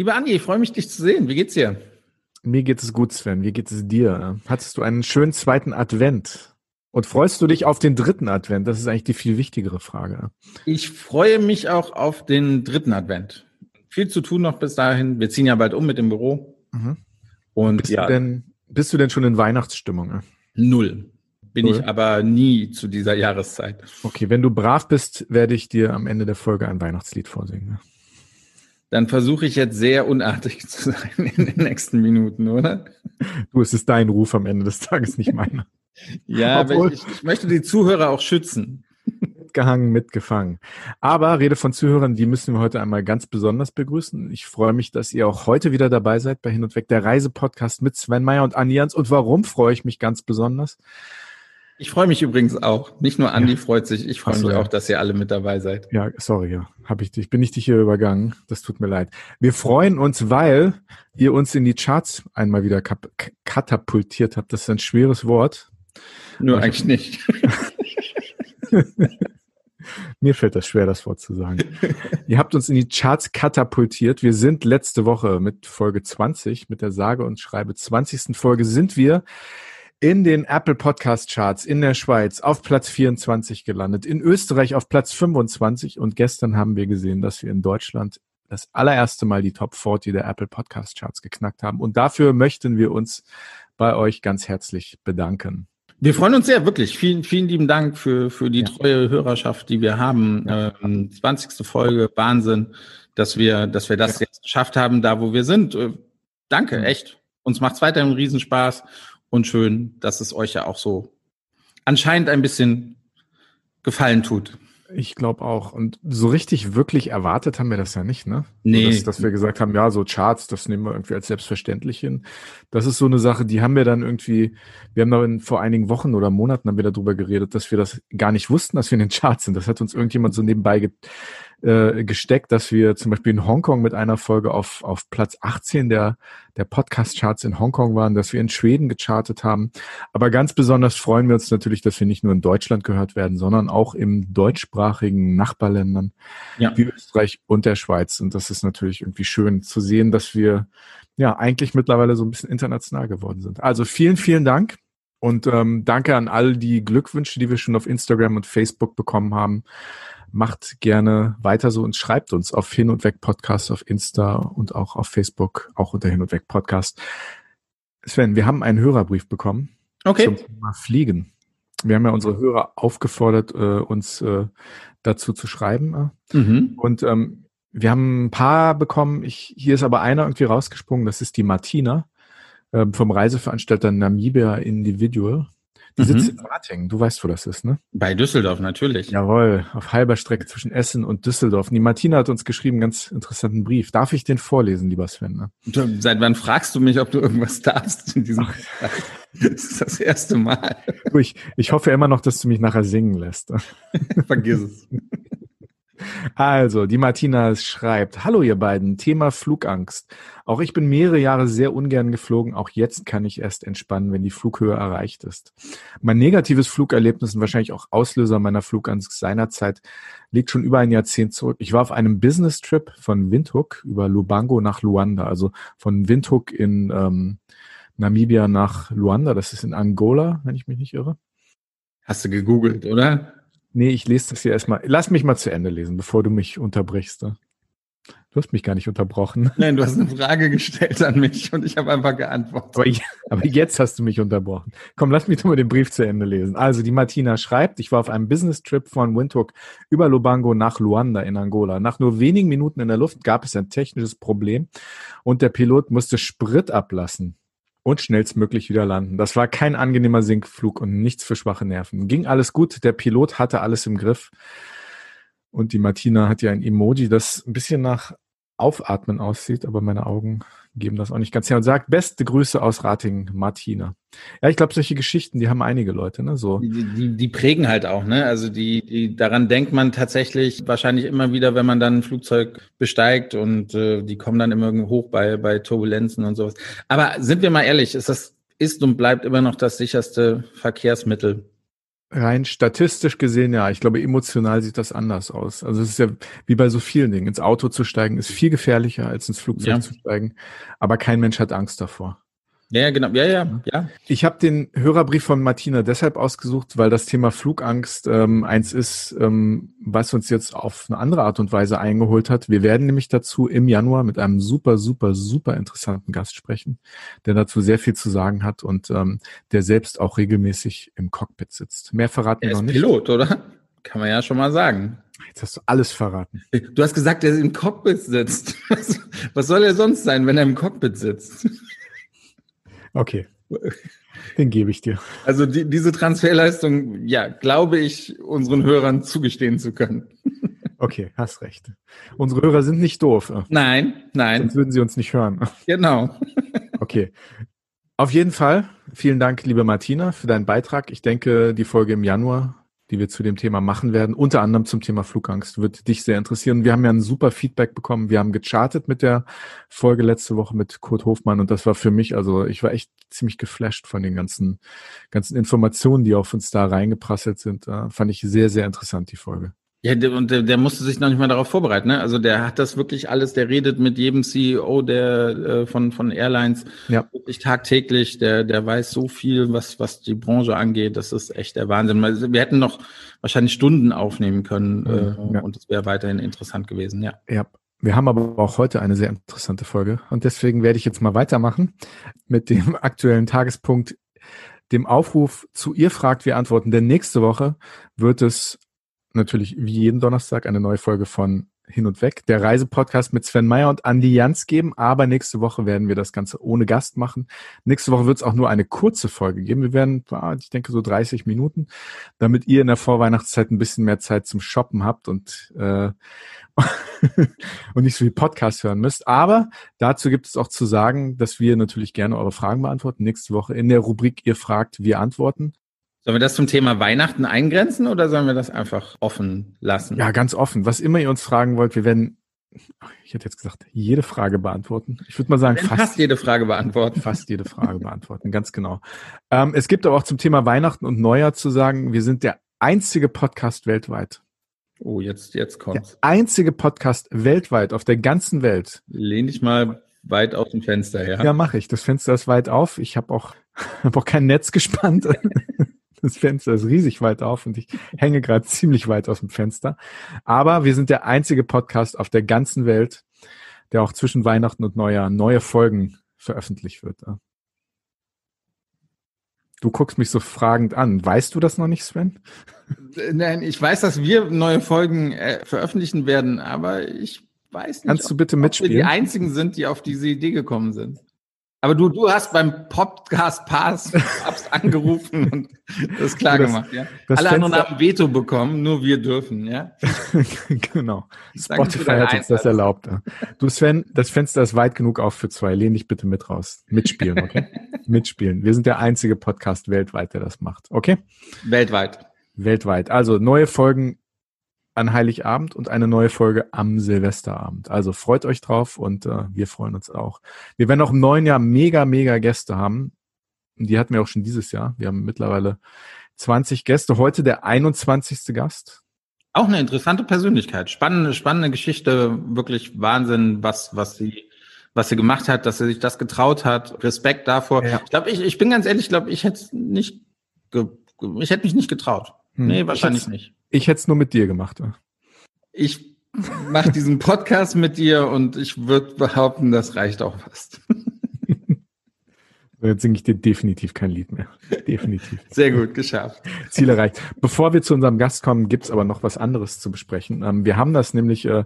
Lieber Andi, ich freue mich, dich zu sehen. Wie geht's dir? Mir geht es gut, Sven. Wie geht es dir? Hattest du einen schönen zweiten Advent? Und freust du dich auf den dritten Advent? Das ist eigentlich die viel wichtigere Frage. Ich freue mich auch auf den dritten Advent. Viel zu tun noch bis dahin. Wir ziehen ja bald um mit dem Büro. Mhm. Und bist, ja, du denn, bist du denn schon in Weihnachtsstimmung? Null. Bin Null. ich aber nie zu dieser Jahreszeit. Okay, wenn du brav bist, werde ich dir am Ende der Folge ein Weihnachtslied vorsingen. Dann versuche ich jetzt sehr unartig zu sein in den nächsten Minuten, oder? Du, es ist dein Ruf am Ende des Tages, nicht meiner. ja, aber ich, ich möchte die Zuhörer auch schützen. Mitgehangen, mitgefangen. Aber Rede von Zuhörern, die müssen wir heute einmal ganz besonders begrüßen. Ich freue mich, dass ihr auch heute wieder dabei seid bei Hin und Weg, der Reisepodcast mit Sven Meyer und Anni Jans. Und warum freue ich mich ganz besonders? Ich freue mich übrigens auch. Nicht nur Andi ja. freut sich, ich freue so, mich auch, dass ihr alle mit dabei seid. Ja, sorry, ja. Hab ich dich, bin ich dich hier übergangen. Das tut mir leid. Wir freuen uns, weil ihr uns in die Charts einmal wieder katapultiert habt. Das ist ein schweres Wort. Nur Aber eigentlich nicht. Mir fällt das schwer, das Wort zu sagen. Ihr habt uns in die Charts katapultiert. Wir sind letzte Woche mit Folge 20, mit der sage und schreibe 20. Folge sind wir in den Apple Podcast Charts in der Schweiz auf Platz 24 gelandet, in Österreich auf Platz 25 und gestern haben wir gesehen, dass wir in Deutschland das allererste Mal die Top 40 der Apple Podcast Charts geknackt haben und dafür möchten wir uns bei euch ganz herzlich bedanken. Wir freuen uns sehr, wirklich. Vielen, vielen lieben Dank für, für die ja. treue Hörerschaft, die wir haben. Ja. Ähm, 20. Folge, Wahnsinn, dass wir, dass wir das ja. jetzt geschafft haben, da wo wir sind. Äh, danke, echt. Uns macht's weiterhin Riesenspaß und schön, dass es euch ja auch so anscheinend ein bisschen gefallen tut. Ich glaube auch. Und so richtig wirklich erwartet haben wir das ja nicht, ne? Nee. Dass, dass, wir gesagt haben, ja, so Charts, das nehmen wir irgendwie als selbstverständlich hin. Das ist so eine Sache, die haben wir dann irgendwie, wir haben da in, vor einigen Wochen oder Monaten haben wir darüber geredet, dass wir das gar nicht wussten, dass wir in den Charts sind. Das hat uns irgendjemand so nebenbei äh, gesteckt, dass wir zum Beispiel in Hongkong mit einer Folge auf, auf Platz 18 der, der Podcast-Charts in Hongkong waren, dass wir in Schweden gechartet haben. Aber ganz besonders freuen wir uns natürlich, dass wir nicht nur in Deutschland gehört werden, sondern auch im deutschsprachigen Nachbarländern ja. wie Österreich und der Schweiz. Und das ist natürlich irgendwie schön zu sehen, dass wir ja eigentlich mittlerweile so ein bisschen international geworden sind. Also vielen, vielen Dank. Und ähm, danke an all die Glückwünsche, die wir schon auf Instagram und Facebook bekommen haben macht gerne weiter so und schreibt uns auf Hin und Weg Podcast auf Insta und auch auf Facebook, auch unter Hin und Weg Podcast. Sven, wir haben einen Hörerbrief bekommen okay. zum Thema Fliegen. Wir haben ja unsere Hörer aufgefordert, äh, uns äh, dazu zu schreiben. Mhm. Und ähm, wir haben ein paar bekommen. Ich, hier ist aber einer irgendwie rausgesprungen. Das ist die Martina äh, vom Reiseveranstalter Namibia Individual. Die mhm. sitzt in Ratingen. Du weißt, wo das ist, ne? Bei Düsseldorf, natürlich. Jawohl, auf halber Strecke zwischen Essen und Düsseldorf. Die Martina hat uns geschrieben, einen ganz interessanten Brief. Darf ich den vorlesen, lieber Sven? Ne? Seit wann fragst du mich, ob du irgendwas darfst in diesem Das ist das erste Mal. Ich, ich hoffe immer noch, dass du mich nachher singen lässt. Vergiss es. Also, die Martina schreibt, hallo ihr beiden, Thema Flugangst. Auch ich bin mehrere Jahre sehr ungern geflogen, auch jetzt kann ich erst entspannen, wenn die Flughöhe erreicht ist. Mein negatives Flugerlebnis und wahrscheinlich auch Auslöser meiner Flugangst seinerzeit liegt schon über ein Jahrzehnt zurück. Ich war auf einem Business-Trip von Windhoek über Lubango nach Luanda, also von Windhoek in ähm, Namibia nach Luanda, das ist in Angola, wenn ich mich nicht irre. Hast du gegoogelt, oder? Nee, ich lese das hier erstmal. Lass mich mal zu Ende lesen, bevor du mich unterbrichst. Du hast mich gar nicht unterbrochen. Nein, du hast eine Frage gestellt an mich und ich habe einfach geantwortet. Aber, aber, jetzt hast du mich unterbrochen. Komm, lass mich doch mal den Brief zu Ende lesen. Also, die Martina schreibt, ich war auf einem Business-Trip von Windhoek über Lubango nach Luanda in Angola. Nach nur wenigen Minuten in der Luft gab es ein technisches Problem und der Pilot musste Sprit ablassen und schnellstmöglich wieder landen. Das war kein angenehmer Sinkflug und nichts für schwache Nerven. Ging alles gut, der Pilot hatte alles im Griff. Und die Martina hat ja ein Emoji, das ein bisschen nach Aufatmen aussieht, aber meine Augen geben das auch nicht ganz her und sagt, beste Grüße aus Ratingen, Martina. Ja, ich glaube, solche Geschichten, die haben einige Leute, ne? So. Die, die, die prägen halt auch, ne? Also die, die, daran denkt man tatsächlich wahrscheinlich immer wieder, wenn man dann ein Flugzeug besteigt und äh, die kommen dann immer hoch bei, bei Turbulenzen und sowas. Aber sind wir mal ehrlich, ist das ist und bleibt immer noch das sicherste Verkehrsmittel Rein statistisch gesehen, ja. Ich glaube, emotional sieht das anders aus. Also es ist ja wie bei so vielen Dingen. Ins Auto zu steigen ist viel gefährlicher, als ins Flugzeug ja. zu steigen. Aber kein Mensch hat Angst davor. Ja, genau. Ja, ja, ja. Ich habe den Hörerbrief von Martina deshalb ausgesucht, weil das Thema Flugangst ähm, eins ist, ähm, was uns jetzt auf eine andere Art und Weise eingeholt hat. Wir werden nämlich dazu im Januar mit einem super, super, super interessanten Gast sprechen, der dazu sehr viel zu sagen hat und ähm, der selbst auch regelmäßig im Cockpit sitzt. Mehr verraten er wir noch nicht. Pilot, oder? Kann man ja schon mal sagen. Jetzt hast du alles verraten. Du hast gesagt, er im Cockpit sitzt. Was, was soll er sonst sein, wenn er im Cockpit sitzt? Okay. Den gebe ich dir. Also die, diese Transferleistung, ja, glaube ich, unseren Hörern zugestehen zu können. Okay, hast recht. Unsere Hörer sind nicht doof. Nein, nein. Sonst würden sie uns nicht hören. Genau. Okay. Auf jeden Fall, vielen Dank, liebe Martina, für deinen Beitrag. Ich denke, die Folge im Januar die wir zu dem Thema machen werden, unter anderem zum Thema Flugangst, wird dich sehr interessieren. Wir haben ja ein super Feedback bekommen. Wir haben gechartet mit der Folge letzte Woche mit Kurt Hofmann und das war für mich, also ich war echt ziemlich geflasht von den ganzen, ganzen Informationen, die auf uns da reingeprasselt sind. Äh, fand ich sehr, sehr interessant, die Folge. Ja, und der, der musste sich noch nicht mal darauf vorbereiten. Ne? Also der hat das wirklich alles, der redet mit jedem CEO der äh, von von Airlines ja. wirklich tagtäglich. Der der weiß so viel, was was die Branche angeht. Das ist echt der Wahnsinn. Wir hätten noch wahrscheinlich Stunden aufnehmen können äh, ja. und es wäre weiterhin interessant gewesen. Ja. Ja. Wir haben aber auch heute eine sehr interessante Folge und deswegen werde ich jetzt mal weitermachen mit dem aktuellen Tagespunkt, dem Aufruf zu ihr fragt, wir antworten. Denn nächste Woche wird es natürlich wie jeden Donnerstag eine neue Folge von Hin und Weg, der Reisepodcast mit Sven Meyer und Andi Jans geben. Aber nächste Woche werden wir das Ganze ohne Gast machen. Nächste Woche wird es auch nur eine kurze Folge geben. Wir werden, ich denke, so 30 Minuten, damit ihr in der Vorweihnachtszeit ein bisschen mehr Zeit zum Shoppen habt und, äh, und nicht so viel Podcast hören müsst. Aber dazu gibt es auch zu sagen, dass wir natürlich gerne eure Fragen beantworten. Nächste Woche in der Rubrik Ihr fragt, wir antworten. Sollen wir das zum Thema Weihnachten eingrenzen oder sollen wir das einfach offen lassen? Ja, ganz offen. Was immer ihr uns fragen wollt, wir werden, ich hätte jetzt gesagt, jede Frage beantworten. Ich würde mal sagen, fast, fast, jede Frage beantworten. Fast jede Frage beantworten, ganz genau. Ähm, es gibt aber auch zum Thema Weihnachten und Neujahr zu sagen, wir sind der einzige Podcast weltweit. Oh, jetzt, jetzt kommt's. Der einzige Podcast weltweit auf der ganzen Welt. Lehn dich mal weit aus dem Fenster her. Ja, mache ich. Das Fenster ist weit auf. Ich habe auch, hab auch kein Netz gespannt. Das Fenster ist riesig weit auf und ich hänge gerade ziemlich weit aus dem Fenster. Aber wir sind der einzige Podcast auf der ganzen Welt, der auch zwischen Weihnachten und Neujahr neue Folgen veröffentlicht wird. Du guckst mich so fragend an. Weißt du das noch nicht, Sven? Nein, ich weiß, dass wir neue Folgen äh, veröffentlichen werden, aber ich weiß nicht, Kannst du bitte mitspielen? ob wir die einzigen sind, die auf diese Idee gekommen sind. Aber du, du hast beim Podcast Pass angerufen und das klar das, gemacht, ja. Alle Fenster, anderen haben Veto bekommen, nur wir dürfen, ja. genau. Spotify hat uns das erlaubt. Du Sven, das Fenster ist weit genug auf für zwei. Lehn dich bitte mit raus. Mitspielen, okay? Mitspielen. Wir sind der einzige Podcast weltweit, der das macht, okay? Weltweit. Weltweit. Also neue Folgen an Heiligabend und eine neue Folge am Silvesterabend. Also freut euch drauf und äh, wir freuen uns auch. Wir werden auch im neuen Jahr mega, mega Gäste haben. Die hatten wir auch schon dieses Jahr. Wir haben mittlerweile 20 Gäste. Heute der 21. Gast. Auch eine interessante Persönlichkeit. Spannende, spannende Geschichte. Wirklich Wahnsinn, was, was sie, was sie gemacht hat, dass sie sich das getraut hat. Respekt davor. Ja. Ich glaube, ich, ich bin ganz ehrlich, ich glaube, ich hätte nicht, ich hätte mich nicht getraut. Hm. Nee, wahrscheinlich ich nicht. Ich hätte es nur mit dir gemacht. Ich mache diesen Podcast mit dir und ich würde behaupten, das reicht auch fast. Jetzt singe ich dir definitiv kein Lied mehr. Definitiv. Sehr gut, geschafft. Ziel erreicht. Bevor wir zu unserem Gast kommen, gibt's aber noch was anderes zu besprechen. Ähm, wir haben das nämlich äh,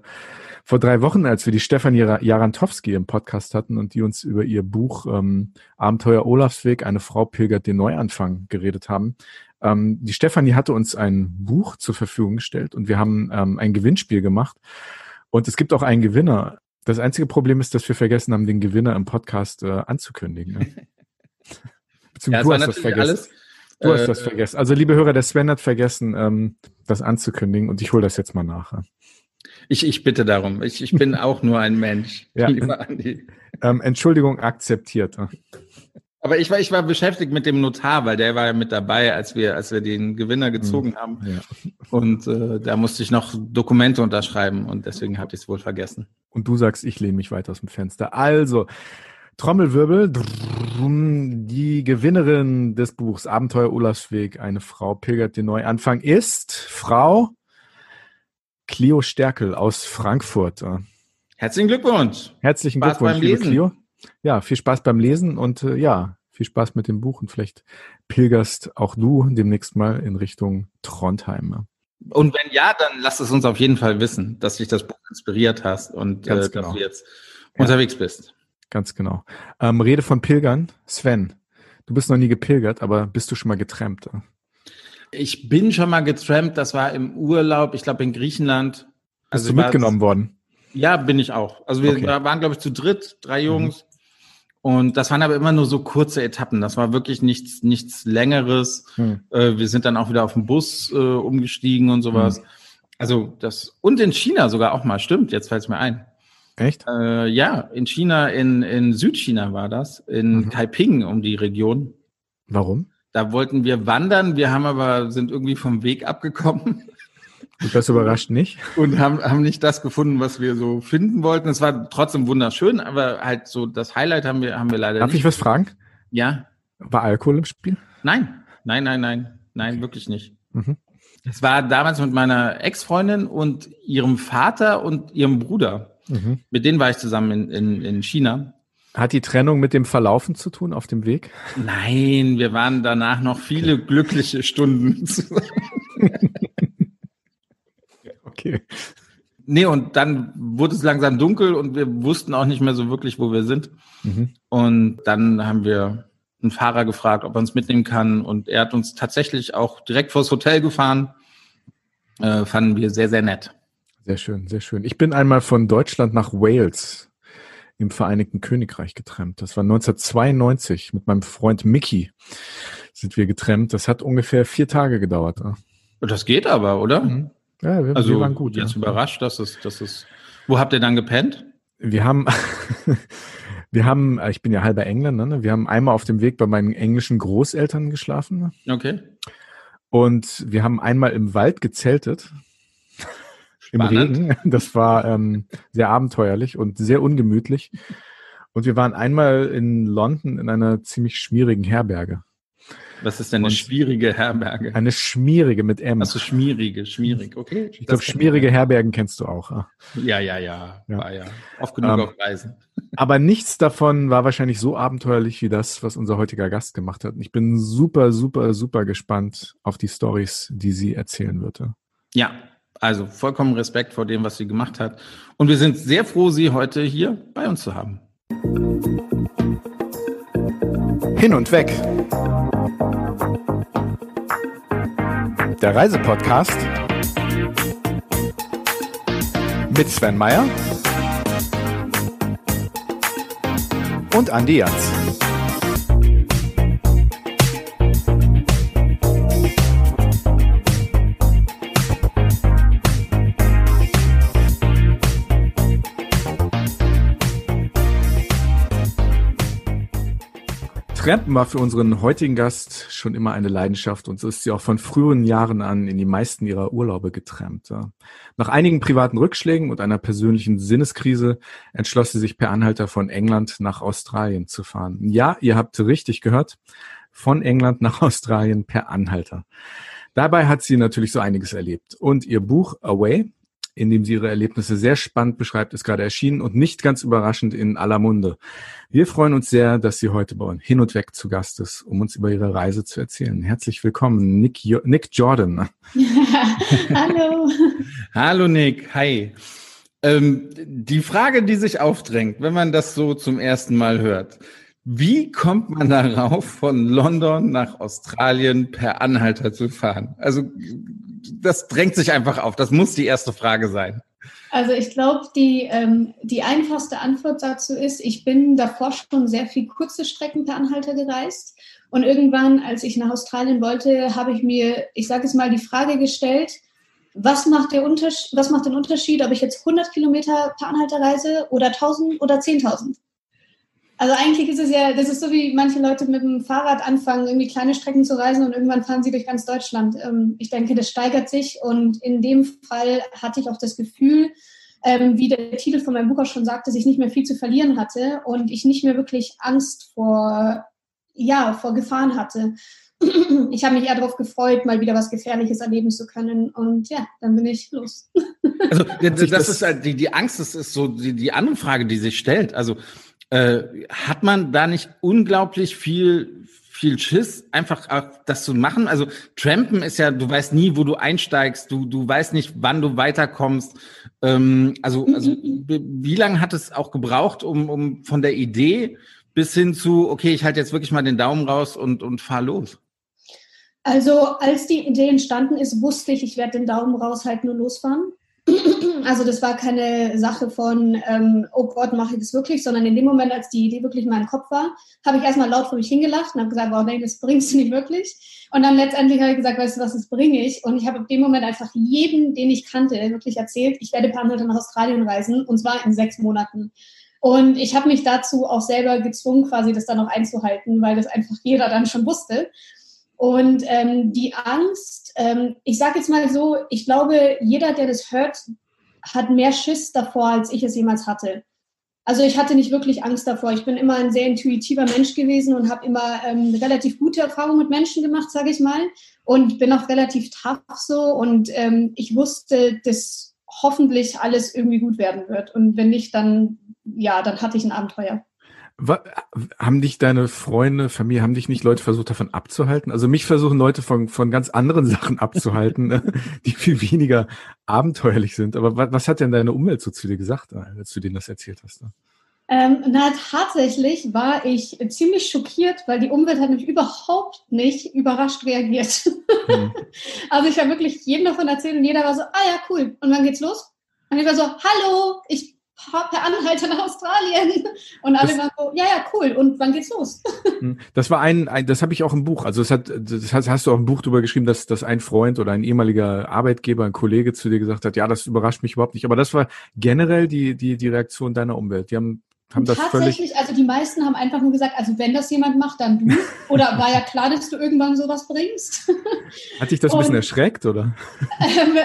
vor drei Wochen, als wir die Stefanie Jarantowski im Podcast hatten und die uns über ihr Buch ähm, Abenteuer Olafsweg, eine Frau pilgert den Neuanfang geredet haben, ähm, die Stefanie hatte uns ein Buch zur Verfügung gestellt und wir haben ähm, ein Gewinnspiel gemacht. Und es gibt auch einen Gewinner. Das einzige Problem ist, dass wir vergessen haben, den Gewinner im Podcast äh, anzukündigen. Ne? ja, du hast das vergessen. Alles, du äh, hast das vergessen. Also liebe Hörer, der Sven hat vergessen, ähm, das anzukündigen und ich hole das jetzt mal nach. Ja? Ich, ich bitte darum. Ich, ich bin auch nur ein Mensch. ja. Lieber Andi. Ähm, Entschuldigung akzeptiert. Aber ich war, ich war beschäftigt mit dem Notar, weil der war ja mit dabei, als wir, als wir den Gewinner gezogen mhm. haben. Ja. Und äh, da musste ich noch Dokumente unterschreiben und deswegen habe ich es wohl vergessen. Und du sagst, ich lehne mich weit aus dem Fenster. Also, Trommelwirbel, die Gewinnerin des Buchs Abenteuer Olafsweg, eine Frau pilgert den Neuanfang, ist Frau Clio Stärkel aus Frankfurt. Herzlichen Glückwunsch. Herzlichen Spaß Glückwunsch, liebe Clio. Ja, viel Spaß beim Lesen und äh, ja, viel Spaß mit dem Buch und vielleicht pilgerst auch du demnächst mal in Richtung Trondheim. Und wenn ja, dann lass es uns auf jeden Fall wissen, dass dich das Buch inspiriert hast und äh, genau. dass du jetzt ja. unterwegs bist. Ganz genau. Ähm, Rede von Pilgern. Sven, du bist noch nie gepilgert, aber bist du schon mal getrampt? Ich bin schon mal getrampt, das war im Urlaub, ich glaube in Griechenland. Also bist du mitgenommen worden? Ja, bin ich auch. Also wir okay. waren, glaube ich, zu dritt, drei mhm. Jungs. Mhm. Und das waren aber immer nur so kurze Etappen. Das war wirklich nichts, nichts Längeres. Mhm. Äh, wir sind dann auch wieder auf den Bus äh, umgestiegen und sowas. Mhm. Also das, und in China sogar auch mal, stimmt, jetzt fällt es mir ein. Echt? Äh, ja, in China, in, in Südchina war das, in mhm. Taiping um die Region. Warum? Da wollten wir wandern, wir haben aber, sind irgendwie vom Weg abgekommen. Und das überrascht nicht? Und haben, haben nicht das gefunden, was wir so finden wollten. Es war trotzdem wunderschön, aber halt so das Highlight haben wir, haben wir leider Darf nicht. Darf ich was fragen? Ja. War Alkohol im Spiel? Nein, nein, nein, nein, nein, wirklich nicht. Mhm. Es war damals mit meiner Ex-Freundin und ihrem Vater und ihrem Bruder. Mhm. Mit denen war ich zusammen in, in, in China. Hat die Trennung mit dem Verlaufen zu tun auf dem Weg? Nein, wir waren danach noch viele glückliche Stunden zusammen. okay. Nee, und dann wurde es langsam dunkel und wir wussten auch nicht mehr so wirklich, wo wir sind. Mhm. Und dann haben wir einen Fahrer gefragt, ob er uns mitnehmen kann. Und er hat uns tatsächlich auch direkt vors Hotel gefahren. Äh, fanden wir sehr, sehr nett. Sehr schön, sehr schön. Ich bin einmal von Deutschland nach Wales im Vereinigten Königreich getrennt. Das war 1992 mit meinem Freund Mickey sind wir getrennt. Das hat ungefähr vier Tage gedauert. Das geht aber, oder? Mhm. Ja, wir, also, wir waren gut. Jetzt ja. überrascht, dass es, dass es. Wo habt ihr dann gepennt? Wir haben, wir haben, ich bin ja halber Engländer, ne? wir haben einmal auf dem Weg bei meinen englischen Großeltern geschlafen. Ne? Okay. Und wir haben einmal im Wald gezeltet. Im Regen. Das war ähm, sehr abenteuerlich und sehr ungemütlich. Und wir waren einmal in London in einer ziemlich schmierigen Herberge. Was ist denn eine und schwierige Herberge? Eine schmierige mit M. Also schmierige, schmierig, okay. Ich glaube, schmierige Herbergen kennst du auch. Ja, ja, ja, ja. War ja. Oft genug um, ähm, auf Reisen. Aber nichts davon war wahrscheinlich so abenteuerlich wie das, was unser heutiger Gast gemacht hat. Und ich bin super, super, super gespannt auf die Stories, die sie erzählen wird. Ja, also vollkommen Respekt vor dem, was sie gemacht hat. Und wir sind sehr froh, sie heute hier bei uns zu haben. Hin und weg der Reisepodcast mit Sven Meyer und Andi Jans. War für unseren heutigen Gast schon immer eine Leidenschaft und so ist sie auch von früheren Jahren an in die meisten ihrer Urlaube getrampt. Nach einigen privaten Rückschlägen und einer persönlichen Sinneskrise entschloss sie sich per Anhalter von England nach Australien zu fahren. Ja, ihr habt richtig gehört, von England nach Australien per Anhalter. Dabei hat sie natürlich so einiges erlebt. Und ihr Buch Away in dem sie ihre Erlebnisse sehr spannend beschreibt, ist gerade erschienen und nicht ganz überraschend in aller Munde. Wir freuen uns sehr, dass sie heute bei uns hin und weg zu Gast ist, um uns über ihre Reise zu erzählen. Herzlich willkommen, Nick, jo Nick Jordan. Hallo. Hallo Nick, hi. Ähm, die Frage, die sich aufdrängt, wenn man das so zum ersten Mal hört, wie kommt man darauf, von London nach Australien per Anhalter zu fahren? Also das drängt sich einfach auf. Das muss die erste Frage sein. Also ich glaube, die, ähm, die einfachste Antwort dazu ist, ich bin davor schon sehr viel kurze Strecken per Anhalter gereist. Und irgendwann, als ich nach Australien wollte, habe ich mir, ich sage es mal, die Frage gestellt, was macht, der was macht den Unterschied, ob ich jetzt 100 Kilometer per Anhalter reise oder 1000 oder 10.000? Also eigentlich ist es ja, das ist so wie manche Leute mit dem Fahrrad anfangen, irgendwie kleine Strecken zu reisen und irgendwann fahren sie durch ganz Deutschland. Ähm, ich denke, das steigert sich und in dem Fall hatte ich auch das Gefühl, ähm, wie der Titel von meinem Buch auch schon sagte, dass ich nicht mehr viel zu verlieren hatte und ich nicht mehr wirklich Angst vor, ja, vor Gefahren hatte. Ich habe mich eher darauf gefreut, mal wieder was Gefährliches erleben zu können und ja, dann bin ich los. Also das, das ist halt die, die Angst, das ist so die, die andere Frage, die sich stellt. Also äh, hat man da nicht unglaublich viel viel Schiss, einfach auch das zu machen. Also Trampen ist ja, du weißt nie, wo du einsteigst, du, du weißt nicht, wann du weiterkommst. Ähm, also, also mhm. wie lange hat es auch gebraucht, um, um von der Idee bis hin zu, okay, ich halte jetzt wirklich mal den Daumen raus und, und fahr los? Also als die Idee entstanden ist, wusste ich, ich werde den Daumen raushalten und losfahren. Also das war keine Sache von, ähm, oh Gott, mache ich das wirklich, sondern in dem Moment, als die Idee wirklich in meinem Kopf war, habe ich erstmal laut vor mich hingelacht und habe gesagt, wow, nee, das bringst du nicht wirklich. Und dann letztendlich habe ich gesagt, weißt du was, das bringe ich. Und ich habe in dem Moment einfach jedem, den ich kannte, wirklich erzählt, ich werde ein paar Monate nach Australien reisen und zwar in sechs Monaten. Und ich habe mich dazu auch selber gezwungen, quasi das dann noch einzuhalten, weil das einfach jeder dann schon wusste. Und ähm, die Angst, ähm, ich sage jetzt mal so, ich glaube, jeder, der das hört, hat mehr Schiss davor, als ich es jemals hatte. Also ich hatte nicht wirklich Angst davor. Ich bin immer ein sehr intuitiver Mensch gewesen und habe immer ähm, relativ gute Erfahrungen mit Menschen gemacht, sage ich mal. Und bin auch relativ tough so. Und ähm, ich wusste, dass hoffentlich alles irgendwie gut werden wird. Und wenn nicht, dann ja, dann hatte ich ein Abenteuer. Haben dich deine Freunde, Familie, haben dich nicht Leute versucht davon abzuhalten? Also mich versuchen Leute von, von ganz anderen Sachen abzuhalten, ne, die viel weniger abenteuerlich sind. Aber was, was hat denn deine Umwelt so zu dir gesagt, als du denen das erzählt hast? Ne? Ähm, na, tatsächlich war ich ziemlich schockiert, weil die Umwelt hat mich überhaupt nicht überrascht reagiert. Mhm. also ich habe wirklich jedem davon erzählt und jeder war so, ah ja, cool. Und wann geht's los? Und ich war so, hallo, ich per Anhalter nach Australien. Und alle das, waren so, ja, ja, cool. Und wann geht's los? Hm. Das war ein, ein das habe ich auch im Buch. Also das hat, das hast, hast du auch im Buch drüber geschrieben, dass, dass ein Freund oder ein ehemaliger Arbeitgeber, ein Kollege zu dir gesagt hat, ja, das überrascht mich überhaupt nicht. Aber das war generell die, die, die Reaktion deiner Umwelt. Die haben haben das Tatsächlich, also die meisten haben einfach nur gesagt, also wenn das jemand macht, dann du. Oder war ja klar, dass du irgendwann sowas bringst. Hat dich das ein bisschen erschreckt, oder? Ähm,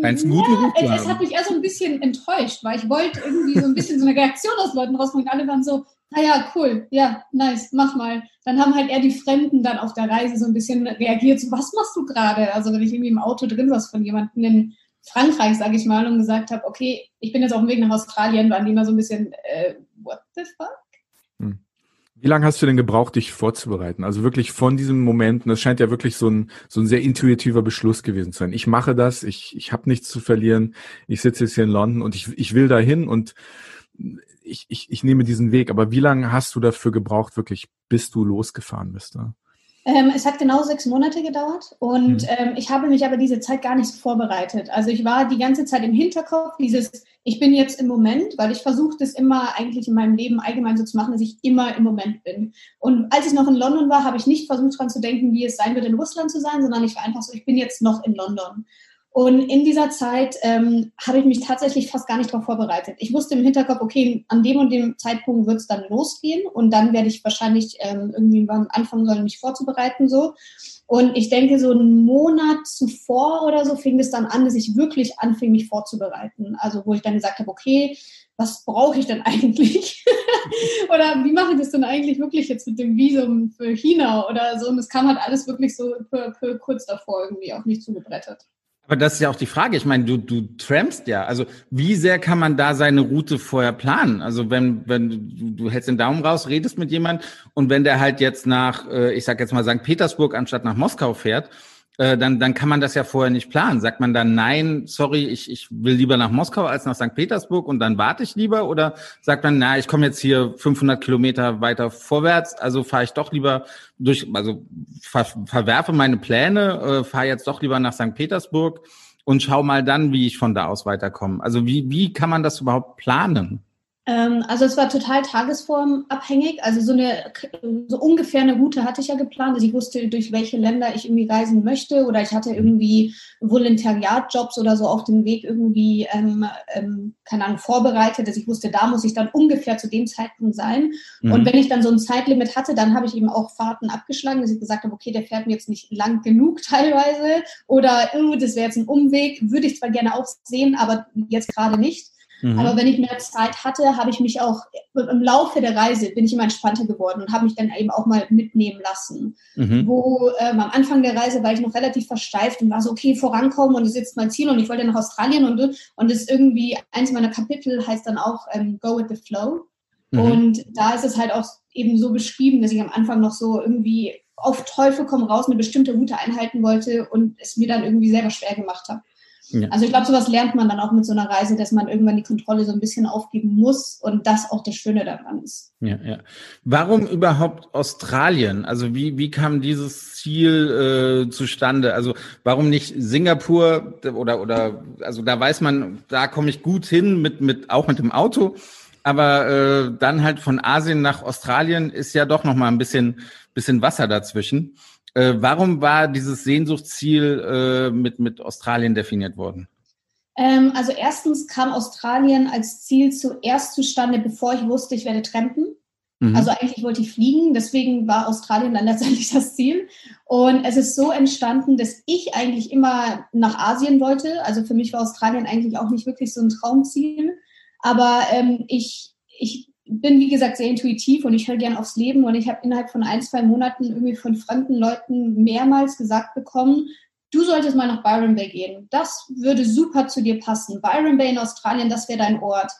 Meinst einen guten Ruf ja, es, hat mich eher so ein bisschen enttäuscht, weil ich wollte irgendwie so ein bisschen so eine Reaktion aus Leuten rausbringen. Alle waren so, naja, cool, ja, nice, mach mal. Dann haben halt eher die Fremden dann auf der Reise so ein bisschen reagiert, so, was machst du gerade? Also wenn ich irgendwie im Auto drin saß von jemandem in Frankreich, sage ich mal, und gesagt habe, okay, ich bin jetzt auf dem Weg nach Australien, waren die immer so ein bisschen, äh, what the fuck? Wie lange hast du denn gebraucht, dich vorzubereiten? Also wirklich von diesem Moment, und das scheint ja wirklich so ein, so ein sehr intuitiver Beschluss gewesen zu sein. Ich mache das, ich, ich habe nichts zu verlieren, ich sitze jetzt hier in London und ich, ich will dahin und ich, ich, ich nehme diesen Weg. Aber wie lange hast du dafür gebraucht, wirklich, bis du losgefahren bist? Ne? Ähm, es hat genau sechs Monate gedauert und mhm. ähm, ich habe mich aber diese Zeit gar nicht vorbereitet. Also ich war die ganze Zeit im Hinterkopf, dieses, ich bin jetzt im Moment, weil ich versuche das immer eigentlich in meinem Leben allgemein so zu machen, dass ich immer im Moment bin. Und als ich noch in London war, habe ich nicht versucht daran zu denken, wie es sein wird, in Russland zu sein, sondern ich war einfach so, ich bin jetzt noch in London. Und in dieser Zeit ähm, habe ich mich tatsächlich fast gar nicht darauf vorbereitet. Ich wusste im Hinterkopf, okay, an dem und dem Zeitpunkt wird es dann losgehen und dann werde ich wahrscheinlich ähm, irgendwie anfangen sollen, mich vorzubereiten so. Und ich denke, so einen Monat zuvor oder so fing es dann an, dass ich wirklich anfing, mich vorzubereiten. Also wo ich dann gesagt habe, okay, was brauche ich denn eigentlich? oder wie mache ich das denn eigentlich wirklich jetzt mit dem Visum für China oder so? Und es kam halt alles wirklich so für, für kurz davor irgendwie auf mich zugebrettert. Aber das ist ja auch die Frage. Ich meine, du, du trampst ja. Also wie sehr kann man da seine Route vorher planen? Also wenn, wenn du, du hältst den Daumen raus, redest mit jemand und wenn der halt jetzt nach, äh, ich sag jetzt mal St. Petersburg anstatt nach Moskau fährt, äh, dann, dann kann man das ja vorher nicht planen. Sagt man dann, nein, sorry, ich, ich will lieber nach Moskau als nach St. Petersburg und dann warte ich lieber? Oder sagt man, na, ich komme jetzt hier 500 Kilometer weiter vorwärts, also fahre ich doch lieber durch, also ver, verwerfe meine Pläne, äh, fahre jetzt doch lieber nach St. Petersburg und schau mal dann, wie ich von da aus weiterkomme. Also wie, wie kann man das überhaupt planen? Ähm, also es war total tagesformabhängig. Also so eine so ungefähr eine Route hatte ich ja geplant. Also ich wusste, durch welche Länder ich irgendwie reisen möchte oder ich hatte irgendwie Volontariatjobs oder so auf dem Weg irgendwie, ähm, ähm, keine Ahnung, vorbereitet. Also ich wusste, da muss ich dann ungefähr zu dem Zeitpunkt sein. Mhm. Und wenn ich dann so ein Zeitlimit hatte, dann habe ich eben auch Fahrten abgeschlagen, dass ich gesagt habe, okay, der fährt mir jetzt nicht lang genug teilweise oder oh, das wäre jetzt ein Umweg. Würde ich zwar gerne auch sehen, aber jetzt gerade nicht. Mhm. Aber wenn ich mehr Zeit hatte, habe ich mich auch im Laufe der Reise bin ich immer entspannter geworden und habe mich dann eben auch mal mitnehmen lassen. Mhm. Wo ähm, am Anfang der Reise war ich noch relativ versteift und war so, okay, vorankommen und das ist jetzt mein Ziel und ich wollte nach Australien und und das irgendwie eins meiner Kapitel heißt dann auch ähm, Go with the Flow. Mhm. Und da ist es halt auch eben so beschrieben, dass ich am Anfang noch so irgendwie auf Teufel komm raus eine bestimmte Route einhalten wollte und es mir dann irgendwie selber schwer gemacht habe. Ja. Also ich glaube, sowas lernt man dann auch mit so einer Reise, dass man irgendwann die Kontrolle so ein bisschen aufgeben muss und das auch das Schöne daran ist. Ja, ja. Warum überhaupt Australien? Also wie, wie kam dieses Ziel äh, zustande? Also warum nicht Singapur oder oder also da weiß man, da komme ich gut hin mit mit auch mit dem Auto, aber äh, dann halt von Asien nach Australien ist ja doch noch mal ein bisschen bisschen Wasser dazwischen. Äh, warum war dieses Sehnsuchtsziel äh, mit, mit Australien definiert worden? Ähm, also erstens kam Australien als Ziel zuerst zustande, bevor ich wusste, ich werde trampen. Mhm. Also eigentlich wollte ich fliegen, deswegen war Australien dann letztendlich das Ziel. Und es ist so entstanden, dass ich eigentlich immer nach Asien wollte. Also für mich war Australien eigentlich auch nicht wirklich so ein Traumziel. Aber ähm, ich, ich bin, wie gesagt, sehr intuitiv und ich höre gern aufs Leben. Und ich habe innerhalb von ein, zwei Monaten irgendwie von fremden Leuten mehrmals gesagt bekommen, du solltest mal nach Byron Bay gehen. Das würde super zu dir passen. Byron Bay in Australien, das wäre dein Ort.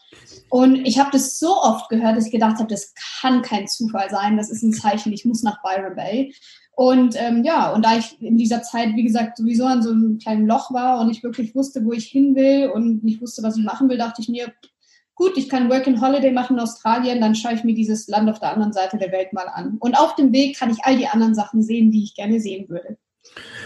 Und ich habe das so oft gehört, dass ich gedacht habe, das kann kein Zufall sein. Das ist ein Zeichen, ich muss nach Byron Bay. Und ähm, ja, und da ich in dieser Zeit, wie gesagt, sowieso an so einem kleinen Loch war und ich wirklich wusste, wo ich hin will und nicht wusste, was ich machen will, dachte ich mir, gut, ich kann Work and Holiday machen in Australien, dann schaue ich mir dieses Land auf der anderen Seite der Welt mal an. Und auf dem Weg kann ich all die anderen Sachen sehen, die ich gerne sehen würde.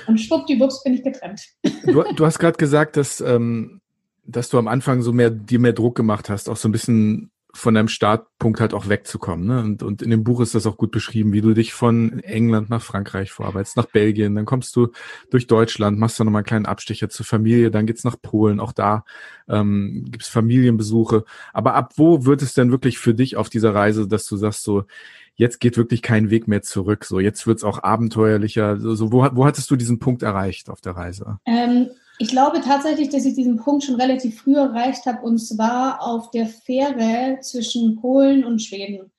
Und schwuppdiwupps bin ich getrennt. Du, du hast gerade gesagt, dass, ähm, dass du am Anfang so mehr, dir mehr Druck gemacht hast, auch so ein bisschen von deinem Startpunkt halt auch wegzukommen. Ne? Und, und in dem Buch ist das auch gut beschrieben, wie du dich von England nach Frankreich vorarbeitest, nach Belgien, dann kommst du durch Deutschland, machst dann nochmal einen kleinen Abstecher zur Familie, dann geht's nach Polen, auch da ähm, gibt's Familienbesuche. Aber ab wo wird es denn wirklich für dich auf dieser Reise, dass du sagst so, jetzt geht wirklich kein Weg mehr zurück, so jetzt wird's auch abenteuerlicher. So, so wo, wo hattest du diesen Punkt erreicht auf der Reise? Ähm ich glaube tatsächlich, dass ich diesen Punkt schon relativ früh erreicht habe und zwar auf der Fähre zwischen Polen und Schweden.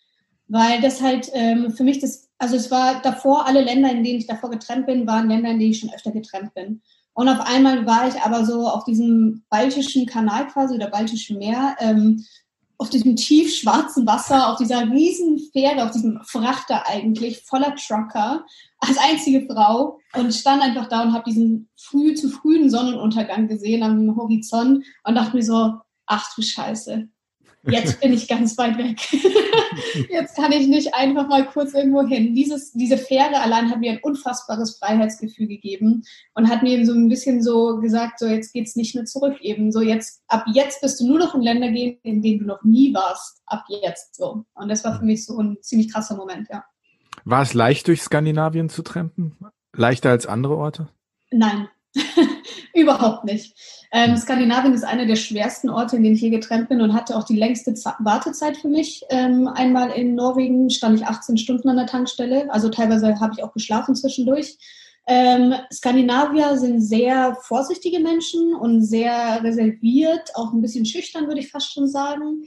Weil das halt ähm, für mich das, also es war davor, alle Länder, in denen ich davor getrennt bin, waren Länder, in denen ich schon öfter getrennt bin. Und auf einmal war ich aber so auf diesem baltischen Kanal quasi oder baltischen Meer, ähm, auf diesem tief schwarzen Wasser, auf dieser riesen Fähre, auf diesem Frachter eigentlich, voller Trucker, als einzige Frau und stand einfach da und habe diesen früh zu frühen Sonnenuntergang gesehen am Horizont und dachte mir so, ach du Scheiße, jetzt bin ich ganz weit weg. jetzt kann ich nicht einfach mal kurz irgendwo hin. Dieses, diese Fähre allein hat mir ein unfassbares Freiheitsgefühl gegeben und hat mir so ein bisschen so gesagt, so jetzt geht's nicht mehr zurück eben. So jetzt, ab jetzt bist du nur noch in Länder gehen, in denen du noch nie warst. Ab jetzt so. Und das war für mich so ein ziemlich krasser Moment, ja. War es leicht, durch Skandinavien zu trampen? Leichter als andere Orte? Nein, überhaupt nicht. Ähm, hm. Skandinavien ist einer der schwersten Orte, in denen ich je getrennt bin und hatte auch die längste Z Wartezeit für mich. Ähm, einmal in Norwegen stand ich 18 Stunden an der Tankstelle, also teilweise habe ich auch geschlafen zwischendurch. Ähm, Skandinavier sind sehr vorsichtige Menschen und sehr reserviert, auch ein bisschen schüchtern, würde ich fast schon sagen.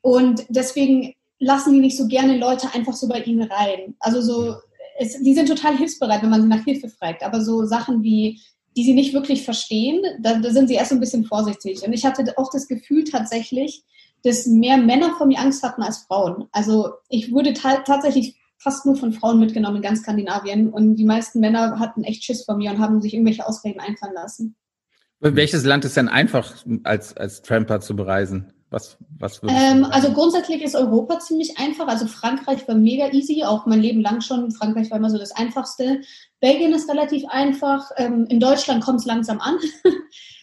Und deswegen lassen die nicht so gerne Leute einfach so bei ihnen rein. Also so, es, die sind total hilfsbereit, wenn man sie nach Hilfe fragt. Aber so Sachen wie, die sie nicht wirklich verstehen, da, da sind sie erst so ein bisschen vorsichtig. Und ich hatte auch das Gefühl tatsächlich, dass mehr Männer vor mir Angst hatten als Frauen. Also ich wurde tatsächlich fast nur von Frauen mitgenommen in ganz Skandinavien und die meisten Männer hatten echt Schiss vor mir und haben sich irgendwelche Ausreden einfallen lassen. Welches Land ist denn einfach als, als Tramper zu bereisen? Was, was ähm, also grundsätzlich ist Europa ziemlich einfach. Also Frankreich war mega easy, auch mein Leben lang schon. Frankreich war immer so das Einfachste. Belgien ist relativ einfach. Ähm, in Deutschland kommt es langsam an.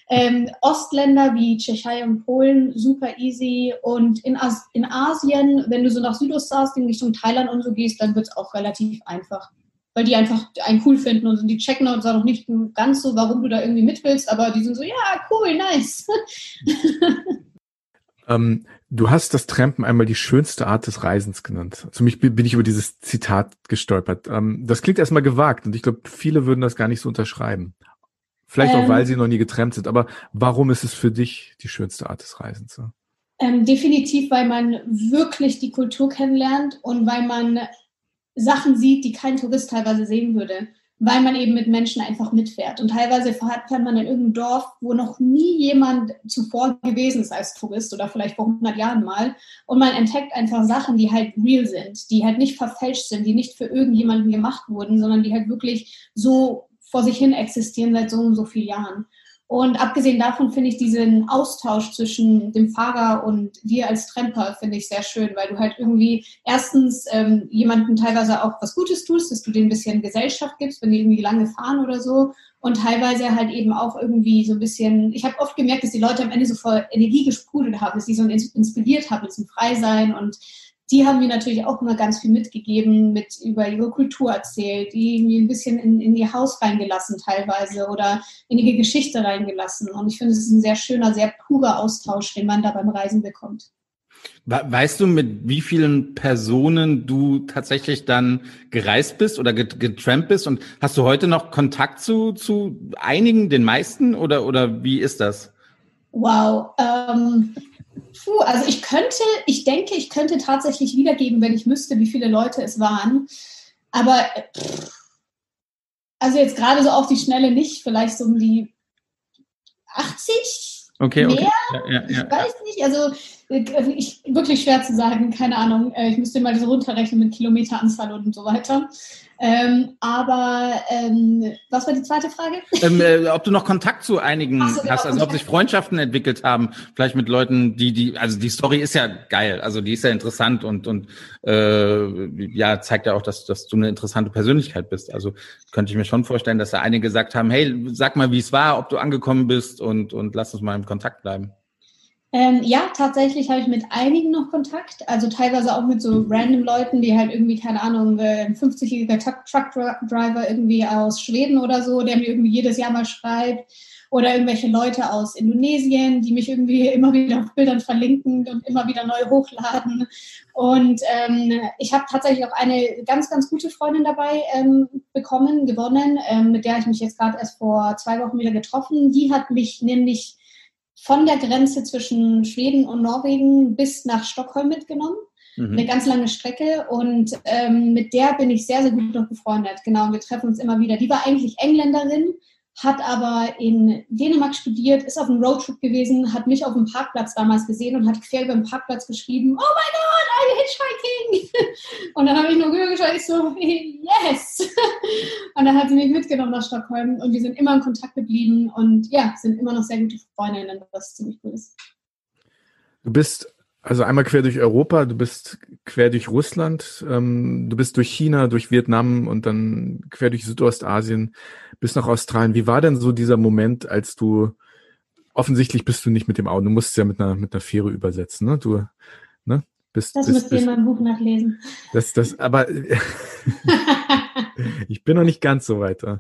Ähm, Ostländer wie Tschechei und Polen, super easy. Und in, As in Asien, wenn du so nach Südostasien Richtung Thailand und so gehst, dann wird es auch relativ einfach. Weil die einfach einen cool finden und die checken uns auch noch nicht ganz so, warum du da irgendwie mit willst, aber die sind so, ja, cool, nice. Ähm, du hast das Trampen einmal die schönste Art des Reisens genannt. Also mich bin ich über dieses Zitat gestolpert. Ähm, das klingt erstmal gewagt und ich glaube, viele würden das gar nicht so unterschreiben. Vielleicht ähm, auch, weil sie noch nie getrampt sind. Aber warum ist es für dich die schönste Art des Reisens? Ähm, definitiv, weil man wirklich die Kultur kennenlernt und weil man Sachen sieht, die kein Tourist teilweise sehen würde weil man eben mit Menschen einfach mitfährt. Und teilweise fährt man in irgendein Dorf, wo noch nie jemand zuvor gewesen ist als Tourist oder vielleicht vor 100 Jahren mal. Und man entdeckt einfach Sachen, die halt real sind, die halt nicht verfälscht sind, die nicht für irgendjemanden gemacht wurden, sondern die halt wirklich so vor sich hin existieren seit so und so vielen Jahren. Und abgesehen davon finde ich diesen Austausch zwischen dem Fahrer und dir als Tramper finde ich sehr schön, weil du halt irgendwie erstens ähm, jemanden teilweise auch was Gutes tust, dass du denen ein bisschen Gesellschaft gibst, wenn die irgendwie lange fahren oder so. Und teilweise halt eben auch irgendwie so ein bisschen, ich habe oft gemerkt, dass die Leute am Ende so voll Energie gesprudelt haben, dass sie so inspiriert haben zum Freisein und die haben mir natürlich auch immer ganz viel mitgegeben, mit über ihre Kultur erzählt, die mir ein bisschen in, in ihr Haus reingelassen teilweise oder in ihre Geschichte reingelassen. Und ich finde, es ist ein sehr schöner, sehr purer Austausch, den man da beim Reisen bekommt. Weißt du, mit wie vielen Personen du tatsächlich dann gereist bist oder getrampt bist? Und hast du heute noch Kontakt zu, zu einigen, den meisten? Oder, oder wie ist das? Wow. Ähm, Puh, also ich könnte, ich denke, ich könnte tatsächlich wiedergeben, wenn ich müsste, wie viele Leute es waren. Aber pff, also jetzt gerade so auf die Schnelle nicht, vielleicht so um die 80? Okay, mehr? okay. Ja, ja, ja. Ich weiß nicht, also äh, ich, wirklich schwer zu sagen, keine Ahnung. Äh, ich müsste mal so runterrechnen mit Kilometeranzahl und so weiter. Ähm, aber ähm, was war die zweite Frage? Ähm, äh, ob du noch Kontakt zu einigen so, hast, also ob sich Freundschaften entwickelt haben, vielleicht mit Leuten, die die, also die Story ist ja geil, also die ist ja interessant und und äh, ja zeigt ja auch, dass dass du eine interessante Persönlichkeit bist. Also könnte ich mir schon vorstellen, dass da einige gesagt haben, hey, sag mal, wie es war, ob du angekommen bist und und lass uns mal im Kontakt bleiben. Ähm, ja, tatsächlich habe ich mit einigen noch Kontakt, also teilweise auch mit so random Leuten, die halt irgendwie, keine Ahnung, ein 50-jähriger Truckdriver irgendwie aus Schweden oder so, der mir irgendwie jedes Jahr mal schreibt. Oder irgendwelche Leute aus Indonesien, die mich irgendwie immer wieder auf Bildern verlinken und immer wieder neu hochladen. Und ähm, ich habe tatsächlich auch eine ganz, ganz gute Freundin dabei ähm, bekommen, gewonnen, ähm, mit der ich mich jetzt gerade erst vor zwei Wochen wieder getroffen. Die hat mich nämlich von der Grenze zwischen Schweden und Norwegen bis nach Stockholm mitgenommen. Mhm. Eine ganz lange Strecke und ähm, mit der bin ich sehr, sehr gut noch befreundet. Genau, wir treffen uns immer wieder. Die war eigentlich Engländerin, hat aber in Dänemark studiert, ist auf einem Roadtrip gewesen, hat mich auf dem Parkplatz damals gesehen und hat quer über den Parkplatz geschrieben, oh mein Gott, I'm hitchhiking! Und dann habe ich nur rübergeschaut, ich so, yes! Und dann hat sie mich mitgenommen nach Stockholm und wir sind immer in Kontakt geblieben und ja, sind immer noch sehr gute Freundinnen, was ziemlich cool ist. Du bist also einmal quer durch Europa, du bist quer durch Russland, ähm, du bist durch China, durch Vietnam und dann quer durch Südostasien bis nach Australien. Wie war denn so dieser Moment, als du offensichtlich bist du nicht mit dem Auto, du musst es ja mit einer mit einer Fähre übersetzen, ne? Du ne? Bist, das bist, müsst ihr in meinem Buch nachlesen. Das das aber ich bin noch nicht ganz so weiter.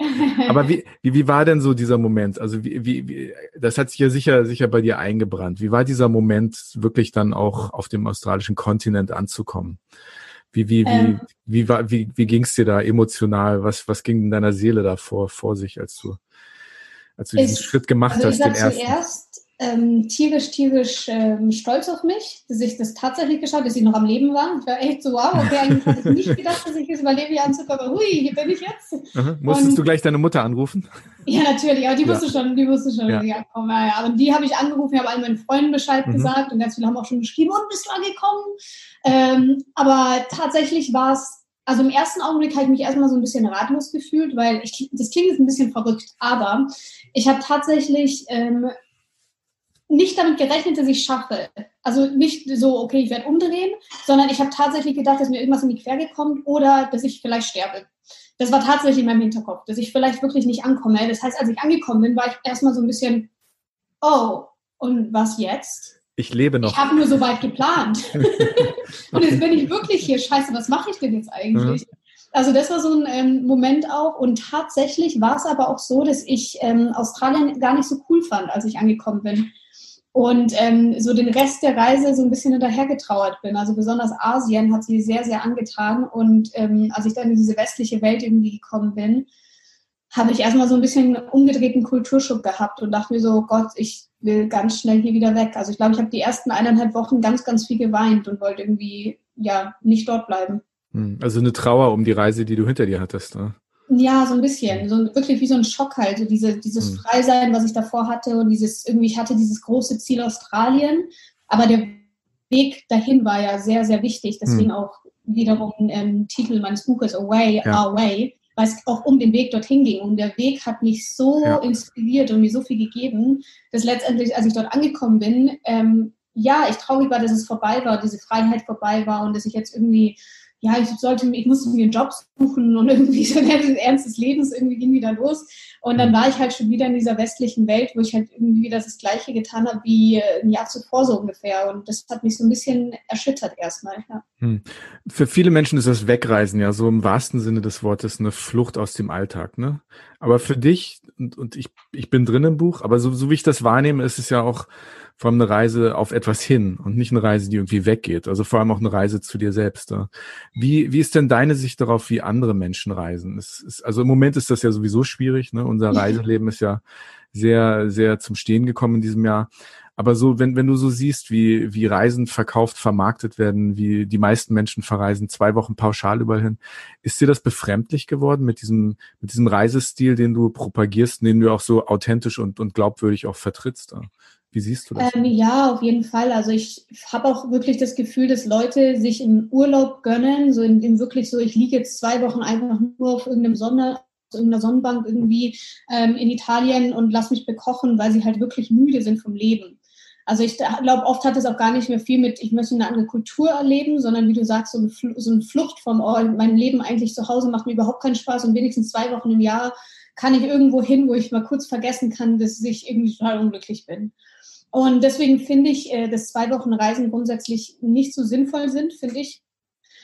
Aber wie, wie, wie war denn so dieser Moment? Also wie, wie, wie, das hat sich ja sicher, sicher bei dir eingebrannt. Wie war dieser Moment, wirklich dann auch auf dem australischen Kontinent anzukommen? Wie, wie, wie, ähm, wie, war, wie, wie ging es dir da emotional? Was, was ging in deiner Seele da vor, vor sich, als du, als du diesen Schritt gemacht also hast, den ersten? Ähm, tierisch, tierisch ähm, stolz auf mich, dass ich das tatsächlich geschafft dass ich noch am Leben war. Ich war echt so, wow, okay, eigentlich hatte ich nicht gedacht, dass ich es überlebe, hier anzukommen, aber hui, hier bin ich jetzt. Aha. Musstest und, du gleich deine Mutter anrufen? Ja, natürlich, aber die ja. wusste schon, die wusste schon, ja. ja, komm, ja, ja. Und die habe ich angerufen, ich habe all meinen Freunden Bescheid mhm. gesagt und ganz viele haben auch schon geschrieben, und bist du angekommen? Ähm, aber tatsächlich war es also im ersten Augenblick habe ich mich erstmal so ein bisschen ratlos gefühlt, weil ich, das klingt jetzt ein bisschen verrückt, aber ich habe tatsächlich ähm, nicht damit gerechnet, dass ich schaffe. Also nicht so, okay, ich werde umdrehen, sondern ich habe tatsächlich gedacht, dass mir irgendwas in die Quere kommt oder dass ich vielleicht sterbe. Das war tatsächlich in meinem Hinterkopf, dass ich vielleicht wirklich nicht ankomme. Das heißt, als ich angekommen bin, war ich erstmal so ein bisschen, oh, und was jetzt? Ich lebe noch. Ich habe nur so weit geplant. und jetzt bin ich wirklich hier. Scheiße, was mache ich denn jetzt eigentlich? Mhm. Also das war so ein ähm, Moment auch. Und tatsächlich war es aber auch so, dass ich ähm, Australien gar nicht so cool fand, als ich angekommen bin. Und ähm, so den Rest der Reise so ein bisschen hinterhergetrauert bin. Also besonders Asien hat sie sehr, sehr angetan. Und ähm, als ich dann in diese westliche Welt irgendwie gekommen bin, habe ich erstmal so ein bisschen umgedrehten Kulturschock gehabt und dachte mir so, Gott, ich will ganz schnell hier wieder weg. Also ich glaube, ich habe die ersten eineinhalb Wochen ganz, ganz viel geweint und wollte irgendwie ja nicht dort bleiben. Hm, also eine Trauer um die Reise, die du hinter dir hattest. Ne? Ja, so ein bisschen. So wirklich wie so ein Schock halt. So diese, dieses hm. Freisein, was ich davor hatte und dieses, irgendwie, ich hatte dieses große Ziel Australien, aber der Weg dahin war ja sehr, sehr wichtig. Deswegen hm. auch wiederum ähm, Titel meines Buches Away, ja. Our Way weil es auch um den Weg dorthin ging. Und der Weg hat mich so ja. inspiriert und mir so viel gegeben, dass letztendlich, als ich dort angekommen bin, ähm, ja, ich traurig war, dass es vorbei war, diese Freiheit vorbei war und dass ich jetzt irgendwie ja, ich sollte, ich musste mir einen Job suchen und irgendwie so ein Ernst des Lebens irgendwie ging wieder los. Und dann war ich halt schon wieder in dieser westlichen Welt, wo ich halt irgendwie wieder das Gleiche getan habe wie ein Jahr zuvor so ungefähr. Und das hat mich so ein bisschen erschüttert erstmal. Ja. Hm. Für viele Menschen ist das Wegreisen ja so im wahrsten Sinne des Wortes eine Flucht aus dem Alltag. Ne? Aber für dich, und, und ich, ich bin drin im Buch, aber so, so wie ich das wahrnehme, ist es ja auch vor allem eine Reise auf etwas hin und nicht eine Reise, die irgendwie weggeht. Also vor allem auch eine Reise zu dir selbst. Wie, wie ist denn deine Sicht darauf, wie andere Menschen reisen? Es ist, also im Moment ist das ja sowieso schwierig. Ne? Unser Reiseleben ist ja sehr, sehr zum Stehen gekommen in diesem Jahr. Aber so, wenn, wenn du so siehst, wie, wie Reisen verkauft, vermarktet werden, wie die meisten Menschen verreisen, zwei Wochen pauschal überall hin, ist dir das befremdlich geworden mit diesem, mit diesem Reisestil, den du propagierst, den du auch so authentisch und, und glaubwürdig auch vertrittst? Wie siehst du das? Ähm, ja, auf jeden Fall. Also ich habe auch wirklich das Gefühl, dass Leute sich im Urlaub gönnen, so in dem wirklich so, ich liege jetzt zwei Wochen einfach nur auf irgendeinem Sonne, irgendeiner Sonnenbank irgendwie ähm, in Italien und lass mich bekochen, weil sie halt wirklich müde sind vom Leben. Also ich glaube, oft hat es auch gar nicht mehr viel mit, ich möchte eine andere Kultur erleben, sondern wie du sagst, so, ein, so eine Flucht vom, oh, mein Leben eigentlich zu Hause macht mir überhaupt keinen Spaß und wenigstens zwei Wochen im Jahr kann ich irgendwo hin, wo ich mal kurz vergessen kann, dass ich irgendwie total unglücklich bin. Und deswegen finde ich, äh, dass zwei Wochen Reisen grundsätzlich nicht so sinnvoll sind, finde ich.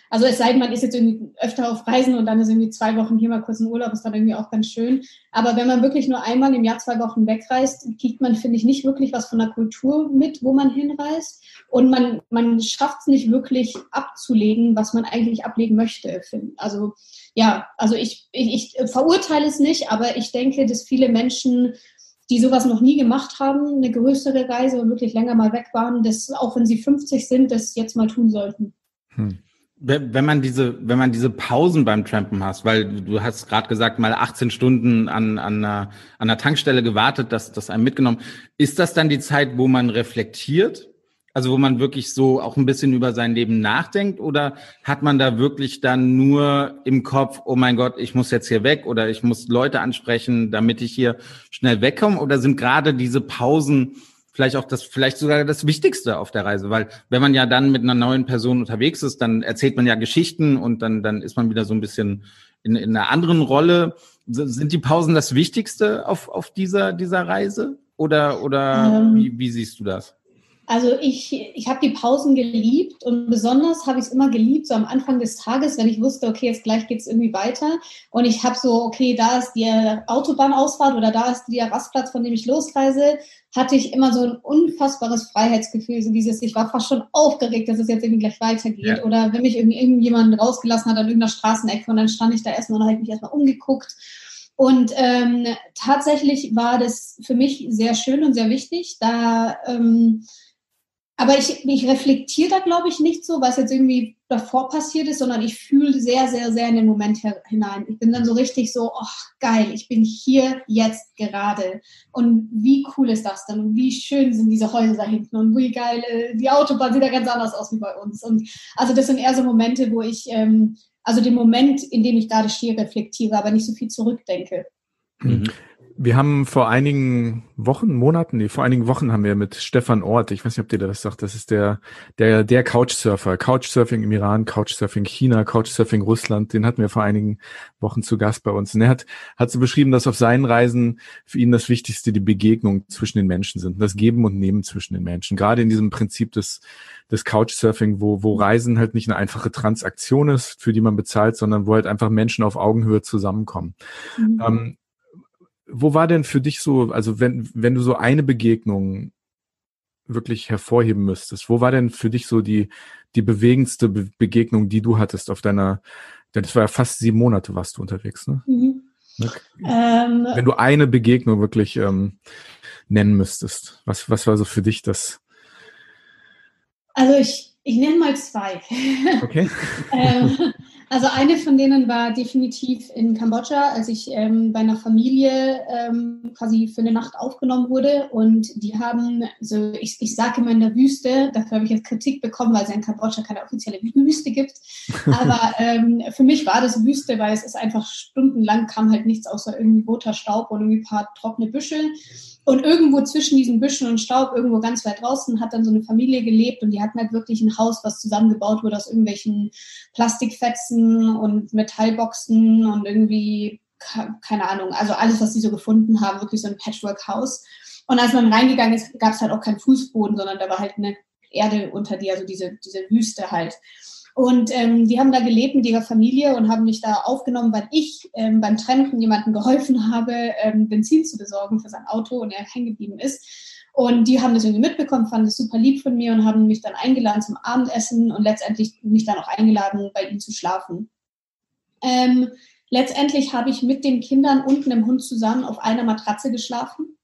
Also es sei denn, man ist jetzt irgendwie öfter auf Reisen und dann ist irgendwie zwei Wochen hier mal kurz ein Urlaub, ist dann irgendwie auch ganz schön. Aber wenn man wirklich nur einmal im Jahr zwei Wochen wegreist, kriegt man, finde ich, nicht wirklich was von der Kultur mit, wo man hinreist. Und man, man schafft es nicht wirklich abzulegen, was man eigentlich ablegen möchte. Also ja, also ich, ich, ich verurteile es nicht, aber ich denke, dass viele Menschen die sowas noch nie gemacht haben, eine größere Reise und wirklich länger mal weg waren, das, auch wenn sie 50 sind, das jetzt mal tun sollten. Hm. Wenn man diese, wenn man diese Pausen beim Trampen hast, weil du hast gerade gesagt, mal 18 Stunden an, an, einer, an einer Tankstelle gewartet, dass das einem mitgenommen, ist das dann die Zeit, wo man reflektiert? Also wo man wirklich so auch ein bisschen über sein Leben nachdenkt? Oder hat man da wirklich dann nur im Kopf, oh mein Gott, ich muss jetzt hier weg oder ich muss Leute ansprechen, damit ich hier schnell wegkomme? Oder sind gerade diese Pausen vielleicht auch das, vielleicht sogar das Wichtigste auf der Reise, weil wenn man ja dann mit einer neuen Person unterwegs ist, dann erzählt man ja Geschichten und dann, dann ist man wieder so ein bisschen in, in einer anderen Rolle. Sind die Pausen das Wichtigste auf, auf dieser, dieser Reise oder, oder ähm, wie, wie siehst du das? Also ich, ich habe die Pausen geliebt und besonders habe ich es immer geliebt, so am Anfang des Tages, wenn ich wusste, okay, jetzt gleich geht es irgendwie weiter. Und ich habe so, okay, da ist die Autobahnausfahrt oder da ist der Rastplatz, von dem ich losreise, hatte ich immer so ein unfassbares Freiheitsgefühl. So dieses, ich war fast schon aufgeregt, dass es jetzt irgendwie gleich weitergeht. Ja. Oder wenn mich irgendwie irgendjemand rausgelassen hat an irgendeiner Straßenecke und dann stand ich da erstmal und habe mich erstmal umgeguckt. Und ähm, tatsächlich war das für mich sehr schön und sehr wichtig, da ähm, aber ich, ich reflektiere da, glaube ich, nicht so, was jetzt irgendwie davor passiert ist, sondern ich fühle sehr, sehr, sehr in den Moment hinein. Ich bin dann so richtig so, ach geil, ich bin hier jetzt gerade. Und wie cool ist das denn? Und wie schön sind diese Häuser da hinten? Und wie geil, äh, die Autobahn sieht ja ganz anders aus wie bei uns. Und also das sind eher so Momente, wo ich, ähm, also den Moment, in dem ich gerade stehe, reflektiere, aber nicht so viel zurückdenke. Mhm Wir haben vor einigen Wochen, Monaten, nee, vor einigen Wochen haben wir mit Stefan Ort, ich weiß nicht, ob dir das sagt, das ist der, der, der Couchsurfer, Couchsurfing im Iran, Couchsurfing China, Couchsurfing Russland, den hatten wir vor einigen Wochen zu Gast bei uns. Und er hat, hat so beschrieben, dass auf seinen Reisen für ihn das Wichtigste die Begegnung zwischen den Menschen sind, das Geben und Nehmen zwischen den Menschen. Gerade in diesem Prinzip des, des Couchsurfing, wo, wo Reisen halt nicht eine einfache Transaktion ist, für die man bezahlt, sondern wo halt einfach Menschen auf Augenhöhe zusammenkommen. Mhm. Ähm, wo war denn für dich so, also wenn, wenn du so eine Begegnung wirklich hervorheben müsstest, wo war denn für dich so die, die bewegendste Be Begegnung, die du hattest auf deiner, das war ja fast sieben Monate warst du unterwegs, ne? Mhm. Okay. Ähm, wenn du eine Begegnung wirklich ähm, nennen müsstest, was, was war so für dich das? Also ich, ich nenne mal zwei. Okay. ähm, also eine von denen war definitiv in Kambodscha, als ich ähm, bei einer Familie ähm, quasi für eine Nacht aufgenommen wurde. Und die haben, so ich, ich sage immer in der Wüste, dafür habe ich jetzt Kritik bekommen, weil es in Kambodscha keine offizielle Wüste gibt. Aber ähm, für mich war das Wüste, weil es ist einfach stundenlang kam halt nichts außer irgendwie roter Staub und irgendwie ein paar trockene Büsche. Und irgendwo zwischen diesen Büschen und Staub, irgendwo ganz weit draußen, hat dann so eine Familie gelebt und die hatten halt wirklich ein Haus, was zusammengebaut wurde aus irgendwelchen Plastikfetzen und Metallboxen und irgendwie, keine Ahnung, also alles, was sie so gefunden haben, wirklich so ein Patchwork-Haus. Und als man reingegangen ist, gab es halt auch keinen Fußboden, sondern da war halt eine Erde unter dir, also diese, diese Wüste halt. Und ähm, die haben da gelebt mit ihrer Familie und haben mich da aufgenommen, weil ich ähm, beim Trennen jemandem geholfen habe, ähm, Benzin zu besorgen für sein Auto und er hängen geblieben ist. Und die haben das irgendwie mitbekommen, fanden es super lieb von mir und haben mich dann eingeladen zum Abendessen und letztendlich mich dann auch eingeladen, bei ihnen zu schlafen. Ähm, letztendlich habe ich mit den Kindern und einem Hund zusammen auf einer Matratze geschlafen.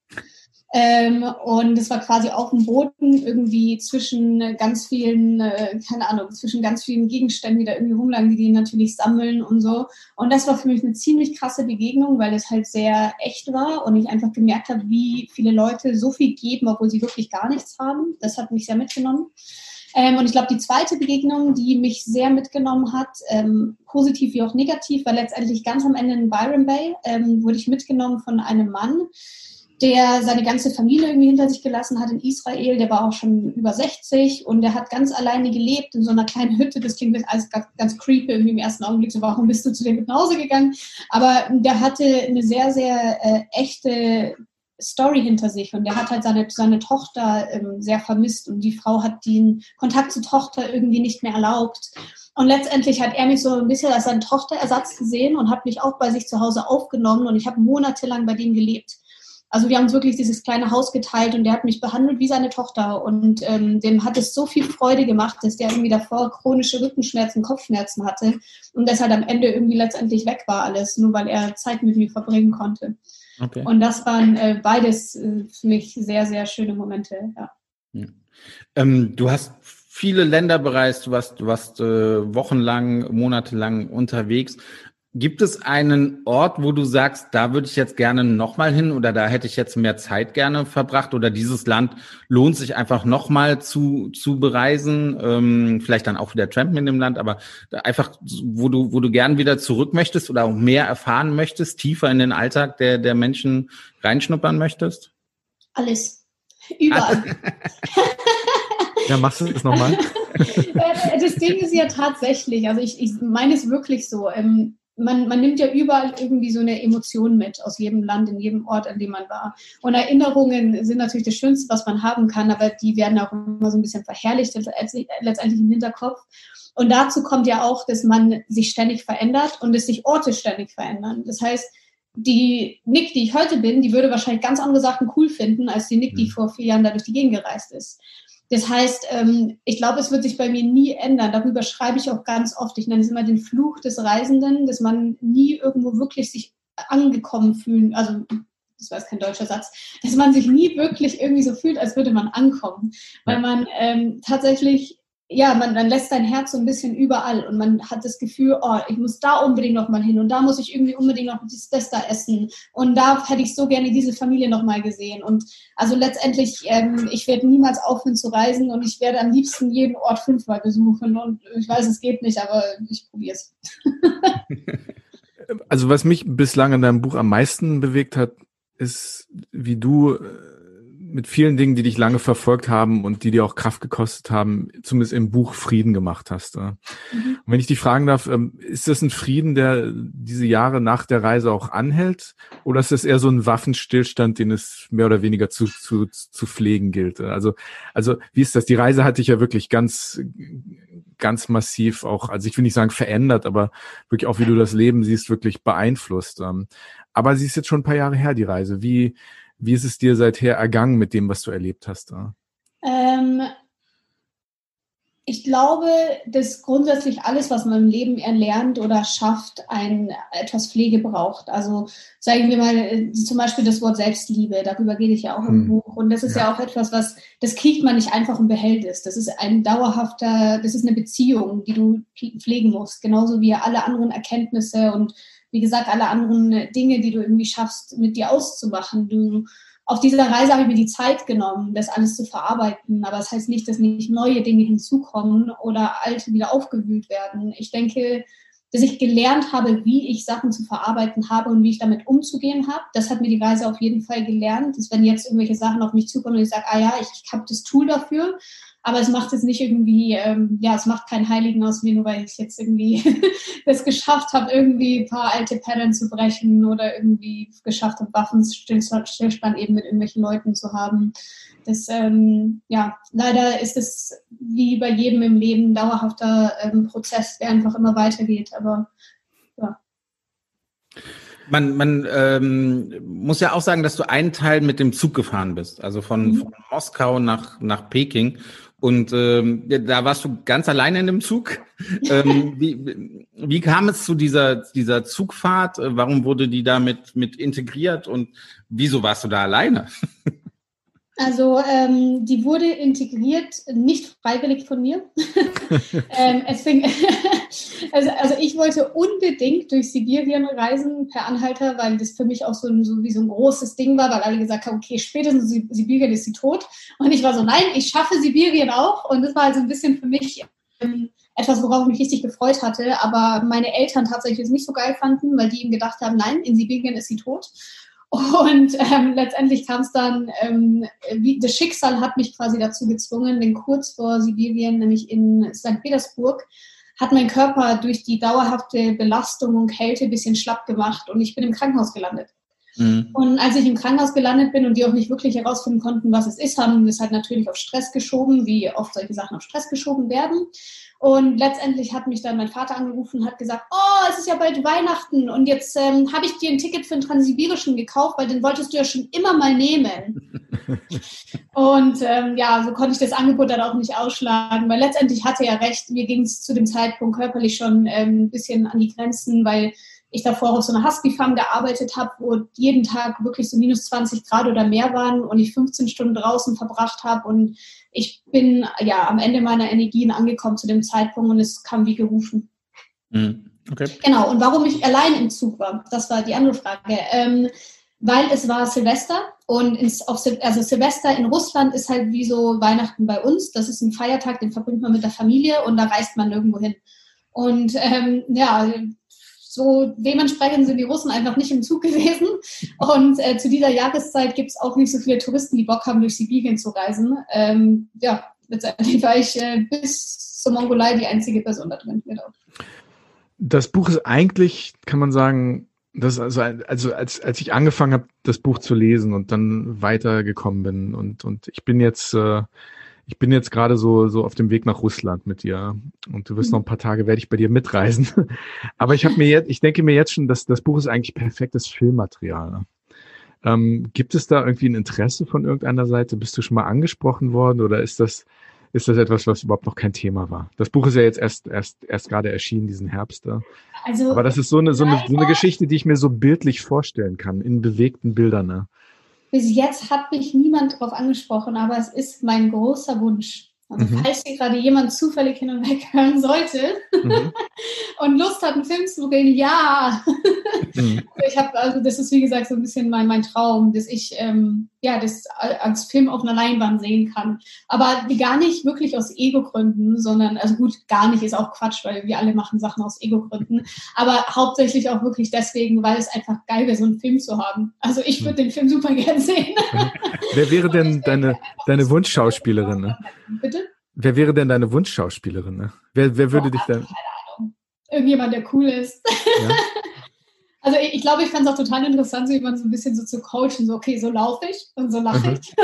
Ähm, und es war quasi auf dem Boden irgendwie zwischen ganz vielen, äh, keine Ahnung, zwischen ganz vielen Gegenständen, die da irgendwie rumlagen, die die natürlich sammeln und so. Und das war für mich eine ziemlich krasse Begegnung, weil es halt sehr echt war und ich einfach gemerkt habe, wie viele Leute so viel geben, obwohl sie wirklich gar nichts haben. Das hat mich sehr mitgenommen. Ähm, und ich glaube, die zweite Begegnung, die mich sehr mitgenommen hat, ähm, positiv wie auch negativ, war letztendlich ganz am Ende in Byron Bay, ähm, wurde ich mitgenommen von einem Mann, der seine ganze Familie irgendwie hinter sich gelassen hat in Israel. Der war auch schon über 60 und der hat ganz alleine gelebt in so einer kleinen Hütte. Das klingt alles ganz, ganz creepy irgendwie im ersten Augenblick. So, warum bist du zu dem mit nach Hause gegangen? Aber der hatte eine sehr, sehr äh, echte Story hinter sich und der hat halt seine, seine Tochter ähm, sehr vermisst und die Frau hat den Kontakt zur Tochter irgendwie nicht mehr erlaubt. Und letztendlich hat er mich so ein bisschen als seinen Tochterersatz gesehen und hat mich auch bei sich zu Hause aufgenommen und ich habe monatelang bei dem gelebt. Also wir haben uns wirklich dieses kleine Haus geteilt und der hat mich behandelt wie seine Tochter und ähm, dem hat es so viel Freude gemacht, dass der irgendwie davor chronische Rückenschmerzen, Kopfschmerzen hatte und das halt am Ende irgendwie letztendlich weg war alles, nur weil er Zeit mit mir verbringen konnte. Okay. Und das waren äh, beides äh, für mich sehr, sehr schöne Momente. Ja. ja. Ähm, du hast viele Länder bereist, du warst, du warst äh, wochenlang, monatelang unterwegs. Gibt es einen Ort, wo du sagst, da würde ich jetzt gerne nochmal hin oder da hätte ich jetzt mehr Zeit gerne verbracht oder dieses Land lohnt sich einfach nochmal zu, zu bereisen? Ähm, vielleicht dann auch wieder trampen in dem Land, aber einfach, wo du, wo du gern wieder zurück möchtest oder auch mehr erfahren möchtest, tiefer in den Alltag der, der Menschen reinschnuppern möchtest? Alles. Überall. ja, machst du das nochmal? das Ding ist ja tatsächlich, also ich, ich meine es wirklich so. Ähm, man, man nimmt ja überall irgendwie so eine Emotion mit aus jedem Land, in jedem Ort, an dem man war. Und Erinnerungen sind natürlich das Schönste, was man haben kann, aber die werden auch immer so ein bisschen verherrlicht, letztendlich im Hinterkopf. Und dazu kommt ja auch, dass man sich ständig verändert und dass sich Orte ständig verändern. Das heißt, die Nick, die ich heute bin, die würde wahrscheinlich ganz andere Sachen cool finden, als die Nick, die mhm. vor vier Jahren da durch die Gegend gereist ist. Das heißt, ähm, ich glaube, es wird sich bei mir nie ändern. Darüber schreibe ich auch ganz oft. Ich nenne es immer den Fluch des Reisenden, dass man nie irgendwo wirklich sich angekommen fühlen, also das war jetzt kein deutscher Satz, dass man sich nie wirklich irgendwie so fühlt, als würde man ankommen, weil man ähm, tatsächlich ja, man, man lässt sein Herz so ein bisschen überall und man hat das Gefühl, oh, ich muss da unbedingt noch mal hin und da muss ich irgendwie unbedingt noch das, das da essen und da hätte ich so gerne diese Familie noch mal gesehen und also letztendlich, ähm, ich werde niemals aufhören zu reisen und ich werde am liebsten jeden Ort fünfmal besuchen und ich weiß, es geht nicht, aber ich probiere es. also was mich bislang in deinem Buch am meisten bewegt hat, ist wie du äh, mit vielen Dingen, die dich lange verfolgt haben und die dir auch Kraft gekostet haben, zumindest im Buch Frieden gemacht hast. Mhm. Und wenn ich dich fragen darf, ähm, ist das ein Frieden, der diese Jahre nach der Reise auch anhält? Oder ist das eher so ein Waffenstillstand, den es mehr oder weniger zu, zu, zu pflegen gilt? Also, also, wie ist das? Die Reise hat dich ja wirklich ganz, ganz massiv auch, also ich will nicht sagen verändert, aber wirklich auch, wie du das Leben siehst, wirklich beeinflusst. Ähm, aber sie ist jetzt schon ein paar Jahre her, die Reise. Wie, wie ist es dir seither ergangen mit dem, was du erlebt hast? Ähm, ich glaube, dass grundsätzlich alles, was man im Leben erlernt oder schafft, ein, etwas Pflege braucht. Also sagen wir mal äh, zum Beispiel das Wort Selbstliebe, darüber geht es ja auch im hm. Buch. Und das ist ja. ja. auch etwas, was, das kriegt man nicht einfach und behält es. Das ist ein dauerhafter, das ist eine Beziehung, die du pflegen musst. Genauso wie alle anderen Erkenntnisse und wie gesagt, alle anderen Dinge, die du irgendwie schaffst, mit dir auszumachen. Du, auf dieser Reise habe ich mir die Zeit genommen, das alles zu verarbeiten. Aber das heißt nicht, dass nicht neue Dinge hinzukommen oder alte wieder aufgewühlt werden. Ich denke, dass ich gelernt habe, wie ich Sachen zu verarbeiten habe und wie ich damit umzugehen habe. Das hat mir die Reise auf jeden Fall gelernt. Dass wenn jetzt irgendwelche Sachen auf mich zukommen und ich sage, ah ja, ich, ich habe das Tool dafür, aber es macht jetzt nicht irgendwie, ähm, ja, es macht keinen Heiligen aus mir, nur weil ich jetzt irgendwie es geschafft habe, irgendwie ein paar alte Pattern zu brechen oder irgendwie geschafft habe, Waffenstillstand eben mit irgendwelchen Leuten zu haben. Das, ähm, ja, leider ist es wie bei jedem im Leben ein dauerhafter ähm, Prozess, der einfach immer weitergeht. Aber ja. Man, man ähm, muss ja auch sagen, dass du einen Teil mit dem Zug gefahren bist, also von, mhm. von Moskau nach, nach Peking. Und ähm, da warst du ganz alleine in dem Zug. ähm, wie, wie kam es zu dieser, dieser Zugfahrt? Warum wurde die da mit, mit integriert und wieso warst du da alleine? Also ähm, die wurde integriert, nicht freiwillig von mir. ähm, fing, also, also ich wollte unbedingt durch Sibirien reisen per Anhalter, weil das für mich auch so, ein, so wie so ein großes Ding war, weil alle gesagt haben, okay, spätestens Sibirien ist sie tot. Und ich war so, nein, ich schaffe Sibirien auch. Und das war also ein bisschen für mich ähm, etwas, worauf ich mich richtig gefreut hatte. Aber meine Eltern tatsächlich es nicht so geil fanden, weil die ihm gedacht haben, nein, in Sibirien ist sie tot. Und ähm, letztendlich kam es dann, ähm, wie, das Schicksal hat mich quasi dazu gezwungen, denn kurz vor Sibirien, nämlich in St. Petersburg, hat mein Körper durch die dauerhafte Belastung und Kälte ein bisschen schlapp gemacht und ich bin im Krankenhaus gelandet. Mhm. Und als ich im Krankenhaus gelandet bin und die auch nicht wirklich herausfinden konnten, was es ist, haben es halt natürlich auf Stress geschoben, wie oft solche Sachen auf Stress geschoben werden. Und letztendlich hat mich dann mein Vater angerufen und hat gesagt, oh, es ist ja bald Weihnachten und jetzt ähm, habe ich dir ein Ticket für den Transsibirischen gekauft, weil den wolltest du ja schon immer mal nehmen. und ähm, ja, so konnte ich das Angebot dann auch nicht ausschlagen, weil letztendlich hatte er recht, mir ging es zu dem Zeitpunkt körperlich schon ähm, ein bisschen an die Grenzen, weil ich davor auf so einer Husky-Farm gearbeitet habe, wo jeden Tag wirklich so minus 20 Grad oder mehr waren und ich 15 Stunden draußen verbracht habe und ich bin ja am Ende meiner Energien angekommen zu dem Zeitpunkt und es kam wie gerufen. Mhm. Okay. Genau, und warum ich allein im Zug war, das war die andere Frage. Ähm, weil es war Silvester und ins, auf, also Silvester in Russland ist halt wie so Weihnachten bei uns. Das ist ein Feiertag, den verbringt man mit der Familie und da reist man nirgendwo hin. Und ähm, ja, so dementsprechend sind die Russen einfach nicht im Zug gewesen. Und äh, zu dieser Jahreszeit gibt es auch nicht so viele Touristen, die Bock haben, durch Sibirien zu reisen. Ähm, ja, letztendlich war ich äh, bis zur Mongolei die einzige Person da drin. Genau. Das Buch ist eigentlich, kann man sagen, das also, also als, als ich angefangen habe, das Buch zu lesen und dann weitergekommen bin und, und ich bin jetzt äh, ich bin jetzt gerade so, so auf dem Weg nach Russland mit dir und du wirst noch ein paar Tage, werde ich bei dir mitreisen. Aber ich habe mir jetzt, ich denke mir jetzt schon, dass das Buch ist eigentlich perfektes Filmmaterial. Ähm, gibt es da irgendwie ein Interesse von irgendeiner Seite? Bist du schon mal angesprochen worden oder ist das, ist das etwas, was überhaupt noch kein Thema war? Das Buch ist ja jetzt erst, erst, erst gerade erschienen, diesen Herbst da. Also, Aber das ist so eine, so eine, so eine Geschichte, die ich mir so bildlich vorstellen kann, in bewegten Bildern. Ne? Bis jetzt hat mich niemand darauf angesprochen, aber es ist mein großer Wunsch. Also mhm. falls hier gerade jemand zufällig hin und weg hören sollte mhm. und Lust hat, einen Film zu drehen, ja. Mhm. ich habe, also das ist wie gesagt so ein bisschen mein, mein Traum, dass ich ähm, ja das als Film auf einer Leinwand sehen kann. Aber gar nicht wirklich aus Ego-Gründen, sondern, also gut, gar nicht ist auch Quatsch, weil wir alle machen Sachen aus Ego-Gründen. Aber hauptsächlich auch wirklich deswegen, weil es einfach geil wäre, so einen Film zu haben. Also ich würde den Film super gern sehen. Wer wäre denn deine, deine Wunschschauspielerin? Ne? Bitte? Wer wäre denn deine Wunschschauspielerin? Ne? Wer, wer würde oh, dich dann. Irgendjemand, der cool ist. Ja. Also ich, ich glaube, ich fand es auch total interessant, so jemanden so ein bisschen so zu coachen, so okay, so laufe ich und so lache ich.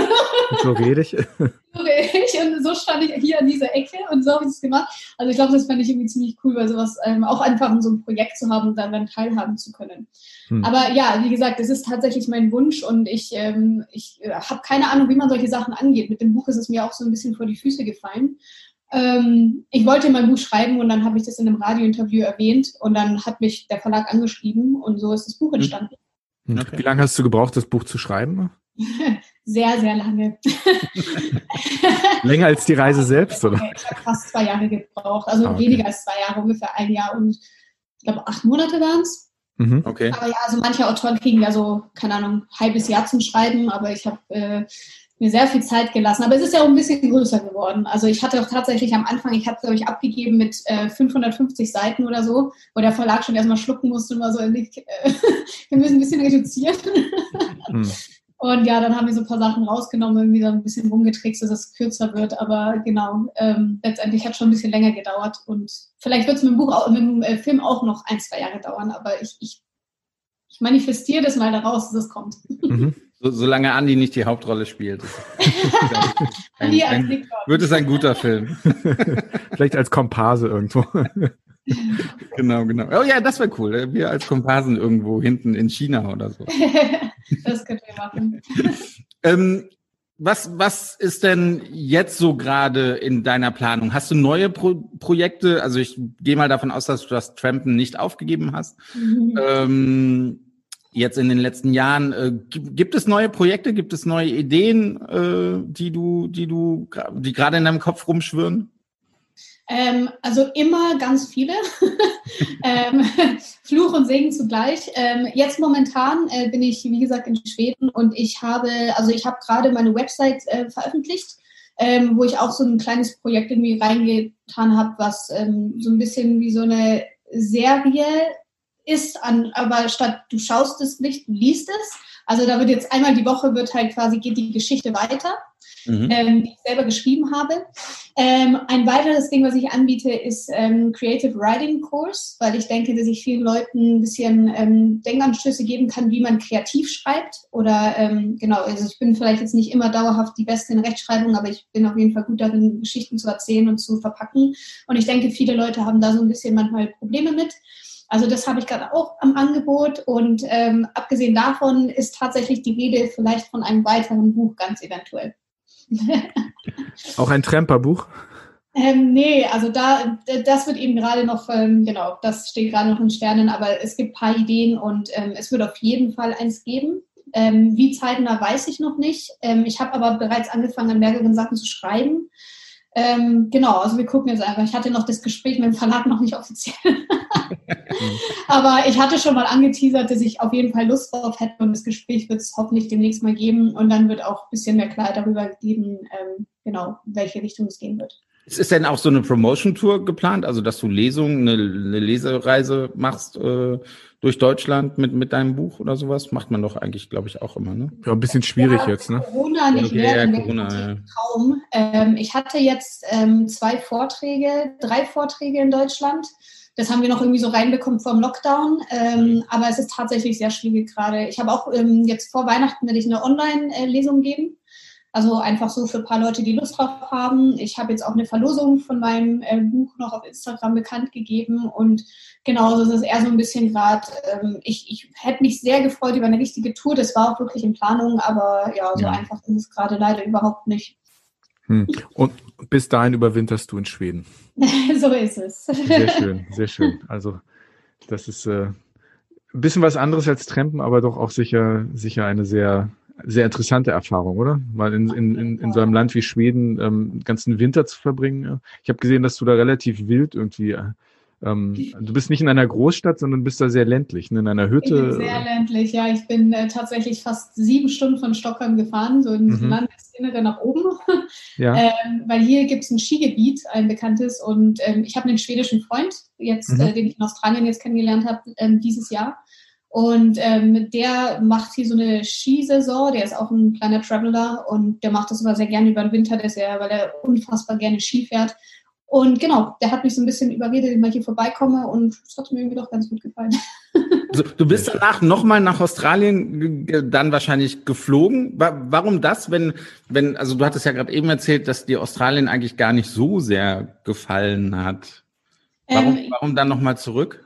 Und so rede ich. so rede ich und so stand ich hier an dieser Ecke und so habe ich es gemacht. Also ich glaube, das fand ich irgendwie ziemlich cool, weil sowas ähm, auch einfach so ein Projekt zu haben und dann teilhaben zu können. Hm. Aber ja, wie gesagt, das ist tatsächlich mein Wunsch und ich, ähm, ich äh, habe keine Ahnung, wie man solche Sachen angeht. Mit dem Buch ist es mir auch so ein bisschen vor die Füße gefallen. Ähm, ich wollte mein Buch schreiben und dann habe ich das in einem Radiointerview erwähnt und dann hat mich der Verlag angeschrieben und so ist das Buch hm. entstanden. Hm. Okay. Wie lange hast du gebraucht, das Buch zu schreiben? Sehr, sehr lange. Länger als die Reise selbst, oder? Ich habe fast zwei Jahre gebraucht, also ah, okay. weniger als zwei Jahre, ungefähr ein Jahr und ich glaube acht Monate waren es. Mhm, okay. Aber ja, also manche Autoren kriegen ja so, keine Ahnung, ein halbes Jahr zum Schreiben, aber ich habe äh, mir sehr viel Zeit gelassen. Aber es ist ja auch ein bisschen größer geworden. Also ich hatte auch tatsächlich am Anfang, ich habe es, glaube ich, abgegeben mit äh, 550 Seiten oder so, wo der Verlag schon erstmal schlucken musste und war so, äh, wir müssen ein bisschen reduzieren. Hm. Und ja, dann haben wir so ein paar Sachen rausgenommen, irgendwie so ein bisschen rumgetrickst, dass es kürzer wird. Aber genau, ähm, letztendlich hat es schon ein bisschen länger gedauert. Und vielleicht wird es mit dem Buch, auch, mit dem äh, Film auch noch ein, zwei Jahre dauern. Aber ich, ich, ich manifestiere das mal daraus, dass es kommt. Mhm. So, solange Andi nicht die Hauptrolle spielt. ein, ein, wird es ein guter Film. Vielleicht als Komparse irgendwo. genau, genau. Oh ja, das wäre cool. Wir als Komparsen irgendwo hinten in China oder so. das können wir machen. ähm, was, was ist denn jetzt so gerade in deiner Planung? Hast du neue Pro Projekte? Also ich gehe mal davon aus, dass du das Trampen nicht aufgegeben hast. Mhm. Ähm, jetzt in den letzten Jahren. Äh, gibt es neue Projekte, gibt es neue Ideen, äh, die du, die du, die gerade in deinem Kopf rumschwirren? Ähm, also immer ganz viele. ähm, Fluch und Segen zugleich. Ähm, jetzt momentan äh, bin ich, wie gesagt, in Schweden und ich habe, also ich habe gerade meine Website äh, veröffentlicht, ähm, wo ich auch so ein kleines Projekt irgendwie reingetan habe, was ähm, so ein bisschen wie so eine Serie ist, an, aber statt du schaust es nicht, du liest es. Also da wird jetzt einmal die Woche wird halt quasi geht die Geschichte weiter, mhm. ähm, die ich selber geschrieben habe. Ähm, ein weiteres Ding, was ich anbiete, ist ähm, Creative Writing Course, weil ich denke, dass ich vielen Leuten ein bisschen ähm, Denkanstöße geben kann, wie man kreativ schreibt. Oder ähm, genau, also ich bin vielleicht jetzt nicht immer dauerhaft die Beste in Rechtschreibung, aber ich bin auf jeden Fall gut darin, Geschichten zu erzählen und zu verpacken. Und ich denke, viele Leute haben da so ein bisschen manchmal Probleme mit. Also das habe ich gerade auch am Angebot und ähm, abgesehen davon ist tatsächlich die Rede vielleicht von einem weiteren Buch ganz eventuell. auch ein Tremperbuch? Ähm, nee, also da, das wird eben gerade noch, ähm, genau, das steht gerade noch in Sternen, aber es gibt ein paar Ideen und ähm, es wird auf jeden Fall eins geben. Ähm, wie zeitnah weiß ich noch nicht. Ähm, ich habe aber bereits angefangen, an mehreren Sachen zu schreiben. Ähm, genau, also wir gucken jetzt einfach. Ich hatte noch das Gespräch mit dem Verlag noch nicht offiziell. Aber ich hatte schon mal angeteasert, dass ich auf jeden Fall Lust drauf hätte und das Gespräch wird es hoffentlich demnächst mal geben und dann wird auch ein bisschen mehr Klarheit darüber geben, ähm, genau, in welche Richtung es gehen wird. Ist denn auch so eine Promotion-Tour geplant, also dass du Lesungen, eine, eine Lesereise machst äh, durch Deutschland mit, mit deinem Buch oder sowas? Macht man doch eigentlich, glaube ich, auch immer, ne? Ja, ein bisschen schwierig ja, jetzt, ne? Corona nicht okay, mehr, ja, Corona, ja. Traum. Ähm, ich hatte jetzt ähm, zwei Vorträge, drei Vorträge in Deutschland. Das haben wir noch irgendwie so reinbekommen vor dem Lockdown. Ähm, mhm. aber es ist tatsächlich sehr schwierig gerade. Ich habe auch ähm, jetzt vor Weihnachten werde ich eine Online-Lesung geben. Also einfach so für ein paar Leute, die Lust drauf haben. Ich habe jetzt auch eine Verlosung von meinem äh, Buch noch auf Instagram bekannt gegeben und genau, das ist eher so ein bisschen gerade, ähm, ich, ich hätte mich sehr gefreut über eine richtige Tour. Das war auch wirklich in Planung, aber ja, so ja. einfach ist es gerade leider überhaupt nicht. Hm. Und bis dahin überwinterst du in Schweden. so ist es. Sehr schön, sehr schön. Also das ist äh, ein bisschen was anderes als Trampen, aber doch auch sicher, sicher eine sehr sehr interessante Erfahrung, oder? Mal in, in, in, in so einem Land wie Schweden ähm, ganzen Winter zu verbringen. Ich habe gesehen, dass du da relativ wild irgendwie äh, ähm, du bist nicht in einer Großstadt, sondern bist da sehr ländlich, ne? in einer Hütte. Ich bin sehr ländlich, ja. Ich bin äh, tatsächlich fast sieben Stunden von Stockholm gefahren, so ins mhm. Landesinnere nach oben. Ja. Ähm, weil hier gibt es ein Skigebiet, ein bekanntes. Und ähm, ich habe einen schwedischen Freund, jetzt, mhm. äh, den ich in Australien jetzt kennengelernt habe, ähm, dieses Jahr. Und ähm, der macht hier so eine Skisaison, der ist auch ein kleiner Traveler und der macht das aber sehr gerne über den Winter, dass er, weil er unfassbar gerne Ski fährt. Und genau, der hat mich so ein bisschen überredet, dass ich hier vorbeikomme und es hat mir irgendwie doch ganz gut gefallen. Also, du bist danach nochmal nach Australien dann wahrscheinlich geflogen. Warum das, wenn, wenn, also du hattest ja gerade eben erzählt, dass dir Australien eigentlich gar nicht so sehr gefallen hat. Warum, ähm, warum dann nochmal zurück?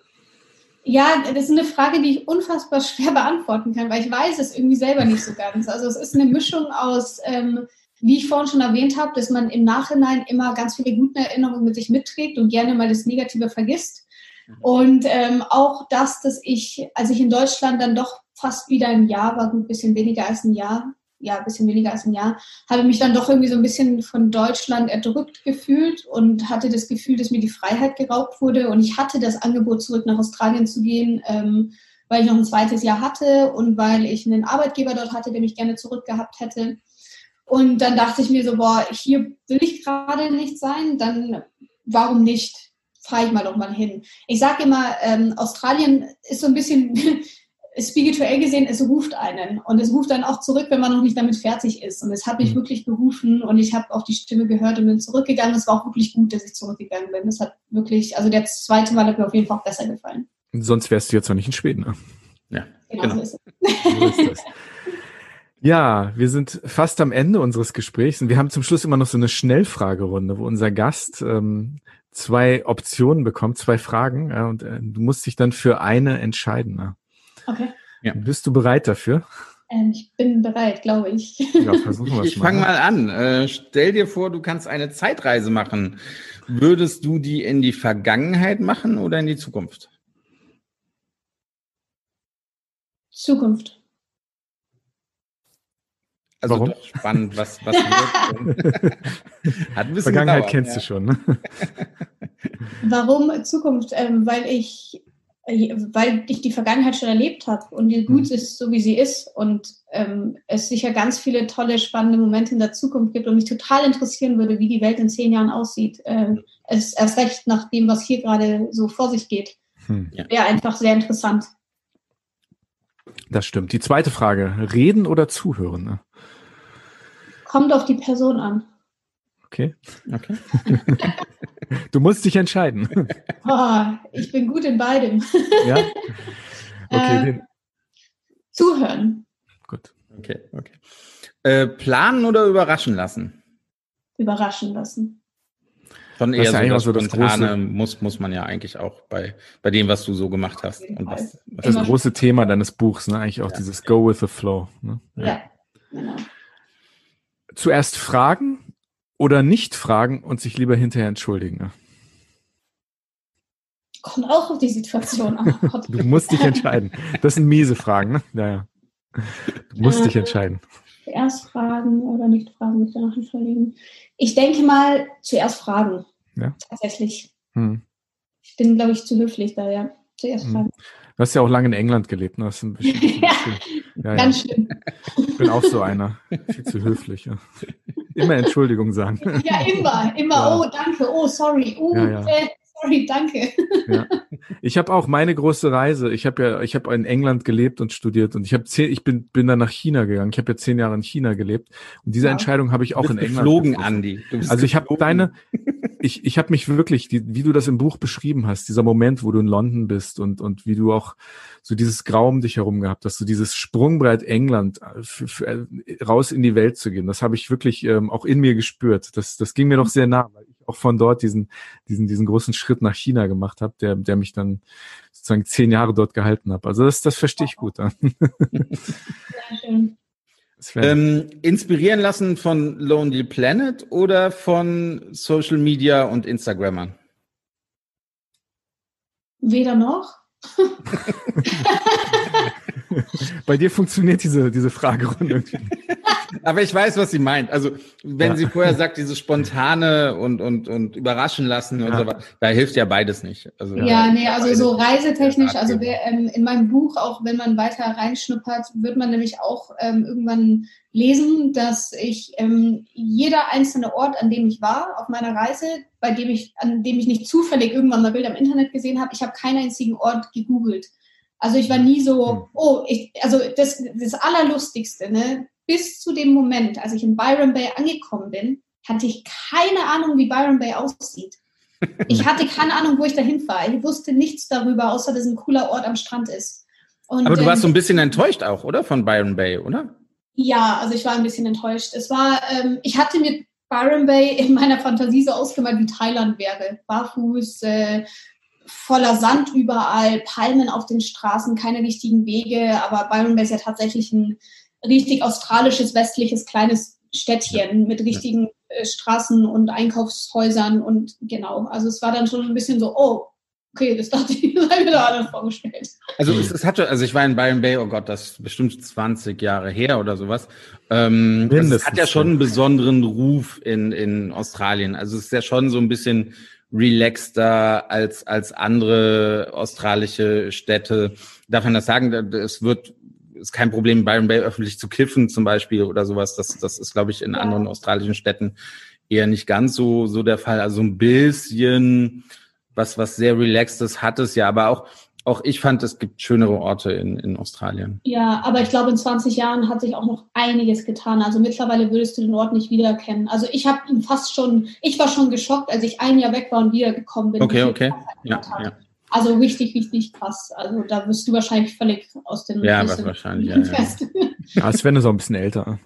Ja, das ist eine Frage, die ich unfassbar schwer beantworten kann, weil ich weiß es irgendwie selber nicht so ganz. Also es ist eine Mischung aus, ähm, wie ich vorhin schon erwähnt habe, dass man im Nachhinein immer ganz viele gute Erinnerungen mit sich mitträgt und gerne mal das Negative vergisst. Mhm. Und ähm, auch das, dass ich, als ich in Deutschland dann doch fast wieder ein Jahr war, gut, ein bisschen weniger als ein Jahr, ja, ein bisschen weniger als ein Jahr, habe mich dann doch irgendwie so ein bisschen von Deutschland erdrückt gefühlt und hatte das Gefühl, dass mir die Freiheit geraubt wurde. Und ich hatte das Angebot, zurück nach Australien zu gehen, ähm, weil ich noch ein zweites Jahr hatte und weil ich einen Arbeitgeber dort hatte, der mich gerne zurückgehabt hätte. Und dann dachte ich mir so, boah, hier will ich gerade nicht sein, dann warum nicht? Fahre ich mal doch mal hin. Ich sage immer, ähm, Australien ist so ein bisschen spirituell gesehen, es ruft einen. Und es ruft dann auch zurück, wenn man noch nicht damit fertig ist. Und es hat mich mhm. wirklich gerufen und ich habe auch die Stimme gehört und bin zurückgegangen. Es war auch wirklich gut, dass ich zurückgegangen bin. Das hat wirklich, also der zweite Mal hat mir auf jeden Fall auch besser gefallen. Sonst wärst du jetzt noch nicht in Schweden, ne? Ja, genau. genau. So ist es. So ist das. Ja, wir sind fast am Ende unseres Gesprächs und wir haben zum Schluss immer noch so eine Schnellfragerunde, wo unser Gast ähm, zwei Optionen bekommt, zwei Fragen ja, und äh, du musst dich dann für eine entscheiden. Ne? Okay. Ja. Bist du bereit dafür? Ähm, ich bin bereit, glaube ich. Ja, versuchen wir Ich fange mal an. Äh, stell dir vor, du kannst eine Zeitreise machen. Würdest du die in die Vergangenheit machen oder in die Zukunft? Zukunft. Also Warum? doch spannend, was, was wird. Hat ein bisschen Vergangenheit gedauert, kennst ja. du schon. Ne? Warum Zukunft? Ähm, weil ich weil ich die Vergangenheit schon erlebt habe und die gut mhm. ist, so wie sie ist und ähm, es sicher ganz viele tolle, spannende Momente in der Zukunft gibt und mich total interessieren würde, wie die Welt in zehn Jahren aussieht. Ähm, es erst recht nach dem, was hier gerade so vor sich geht. Hm. Wäre einfach sehr interessant. Das stimmt. Die zweite Frage, reden oder zuhören? Ne? Kommt auf die Person an. Okay. Okay. du musst dich entscheiden. Oh, ich bin gut in beidem. ja. Okay. Äh, zuhören. Gut. Okay, okay. Äh, planen oder überraschen lassen? Überraschen lassen. Schon eher das so, das, so das große muss, muss man ja eigentlich auch bei, bei dem, was du so gemacht hast. Und was, was das große Thema deines Buchs, ne? Eigentlich auch ja. dieses Go with the Flow. Ne? Ja. ja, genau zuerst fragen oder nicht fragen und sich lieber hinterher entschuldigen? Kommt auch auf die Situation an. du musst dich entscheiden. Das sind miese Fragen, ne? Naja. Du musst äh, dich entscheiden. Zuerst fragen oder nicht fragen, mich danach entschuldigen. Ich denke mal, zuerst fragen. Ja. Tatsächlich. Hm. Ich bin, glaube ich, zu höflich da, ja. Zuerst hm. fragen. Du hast ja auch lange in England gelebt. Ne? Das ist ein bisschen, ja, ja, ganz schlimm. Ich bin auch so einer. Viel zu höflich. Ja. Immer Entschuldigung sagen. Ja, immer. Immer. Oh, danke. Oh, sorry. Oh, äh, sorry, danke. Ja. Ich habe auch meine große Reise. Ich habe ja, ich habe in England gelebt und studiert und ich habe zehn, ich bin, bin dann nach China gegangen. Ich habe ja zehn Jahre in China gelebt und diese ja. Entscheidung habe ich auch in England. Geflogen, Andi. Also ich habe deine, ich, ich habe mich wirklich, die, wie du das im Buch beschrieben hast, dieser Moment, wo du in London bist und und wie du auch so dieses Grau um dich herum gehabt hast, so dieses Sprungbrett England äh, für, für, äh, raus in die Welt zu gehen. Das habe ich wirklich ähm, auch in mir gespürt. Das, das ging mir noch sehr nah, weil ich auch von dort diesen, diesen, diesen großen Schritt nach China gemacht habe, der, der mich dann sozusagen zehn Jahre dort gehalten hat. Also das, das verstehe ich gut. Sehr schön. Ähm, inspirieren lassen von Lonely Planet oder von Social Media und Instagrammern? Weder noch. Bei dir funktioniert diese, diese Fragerunde irgendwie. Aber ich weiß, was sie meint. Also, wenn ja. sie vorher sagt, dieses spontane und, und, und überraschen lassen und ja. so weiter, da hilft ja beides nicht. Also, ja, nee, also so reisetechnisch, also wer, ähm, in meinem Buch, auch wenn man weiter reinschnuppert, wird man nämlich auch ähm, irgendwann lesen, dass ich ähm, jeder einzelne Ort, an dem ich war, auf meiner Reise, bei dem ich, an dem ich nicht zufällig irgendwann mal Bilder im Internet gesehen habe, ich habe keinen einzigen Ort gegoogelt. Also ich war nie so, hm. oh, ich, also das, das Allerlustigste, ne? Bis zu dem Moment, als ich in Byron Bay angekommen bin, hatte ich keine Ahnung, wie Byron Bay aussieht. Ich hatte keine Ahnung, wo ich dahin fahre. Ich wusste nichts darüber, außer dass es ein cooler Ort am Strand ist. Und, Aber du warst ähm, so ein bisschen enttäuscht auch, oder? Von Byron Bay, oder? Ja, also ich war ein bisschen enttäuscht. Es war, ähm, ich hatte mir Byron Bay in meiner Fantasie so ausgemalt, wie Thailand wäre. Barfuß, äh, voller Sand überall, Palmen auf den Straßen, keine richtigen Wege. Aber Byron Bay ist ja tatsächlich ein richtig australisches, westliches, kleines Städtchen mit richtigen äh, Straßen und Einkaufshäusern und genau. Also es war dann schon ein bisschen so, oh, okay, das dachte ich, das habe ich mir da alles vorgestellt. Also es, es hatte, also ich war in Byron Bay, oh Gott, das ist bestimmt 20 Jahre her oder sowas. Ähm, also es hat ja schon einen besonderen Ruf in, in Australien. Also es ist ja schon so ein bisschen relaxter als, als andere australische Städte. Darf man das sagen? Es wird, ist kein Problem, Byron Bay öffentlich zu kiffen zum Beispiel oder sowas. Das, das ist, glaube ich, in ja. anderen australischen Städten eher nicht ganz so, so der Fall. Also ein bisschen was, was sehr relaxtes hat es ja, aber auch, auch ich fand, es gibt schönere Orte in, in Australien. Ja, aber ich glaube, in 20 Jahren hat sich auch noch einiges getan. Also mittlerweile würdest du den Ort nicht wiedererkennen. Also ich habe ihn fast schon, ich war schon geschockt, als ich ein Jahr weg war und wiedergekommen bin. Okay, okay. Ja, ja. Also richtig, richtig krass. Also da wirst du wahrscheinlich völlig aus den Ja, was wahrscheinlich. Ja, fest. ja. ja Sven ist auch ein bisschen älter.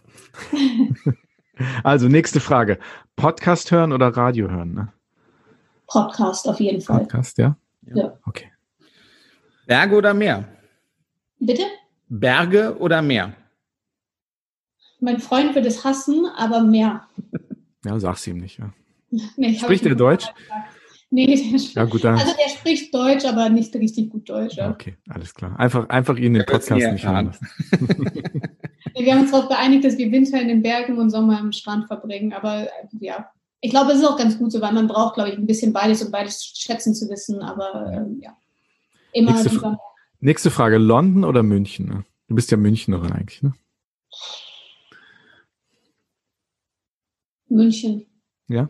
also nächste Frage. Podcast hören oder Radio hören? Ne? Podcast auf jeden Fall. Podcast, ja? Ja. Okay. Berge oder Meer? Bitte? Berge oder Meer? Mein Freund wird es hassen, aber Meer. Ja, sag's ihm nicht, ja. Nee, Spricht er Deutsch? Nee, der spricht, ja, gut, dann. also der spricht Deutsch, aber nicht richtig gut Deutsch. Ja. Okay, alles klar. Einfach, einfach ihn den Podcast nicht hören wir haben uns darauf geeinigt, dass wir Winter in den Bergen und Sommer am Strand verbringen, aber ja, ich glaube, es ist auch ganz gut so, weil man braucht, glaube ich, ein bisschen beides, um beides schätzen zu wissen. Aber ähm, ja, immer nächste, Fra nächste Frage: London oder München? Du bist ja Münchnerin eigentlich, ne? München. Ja.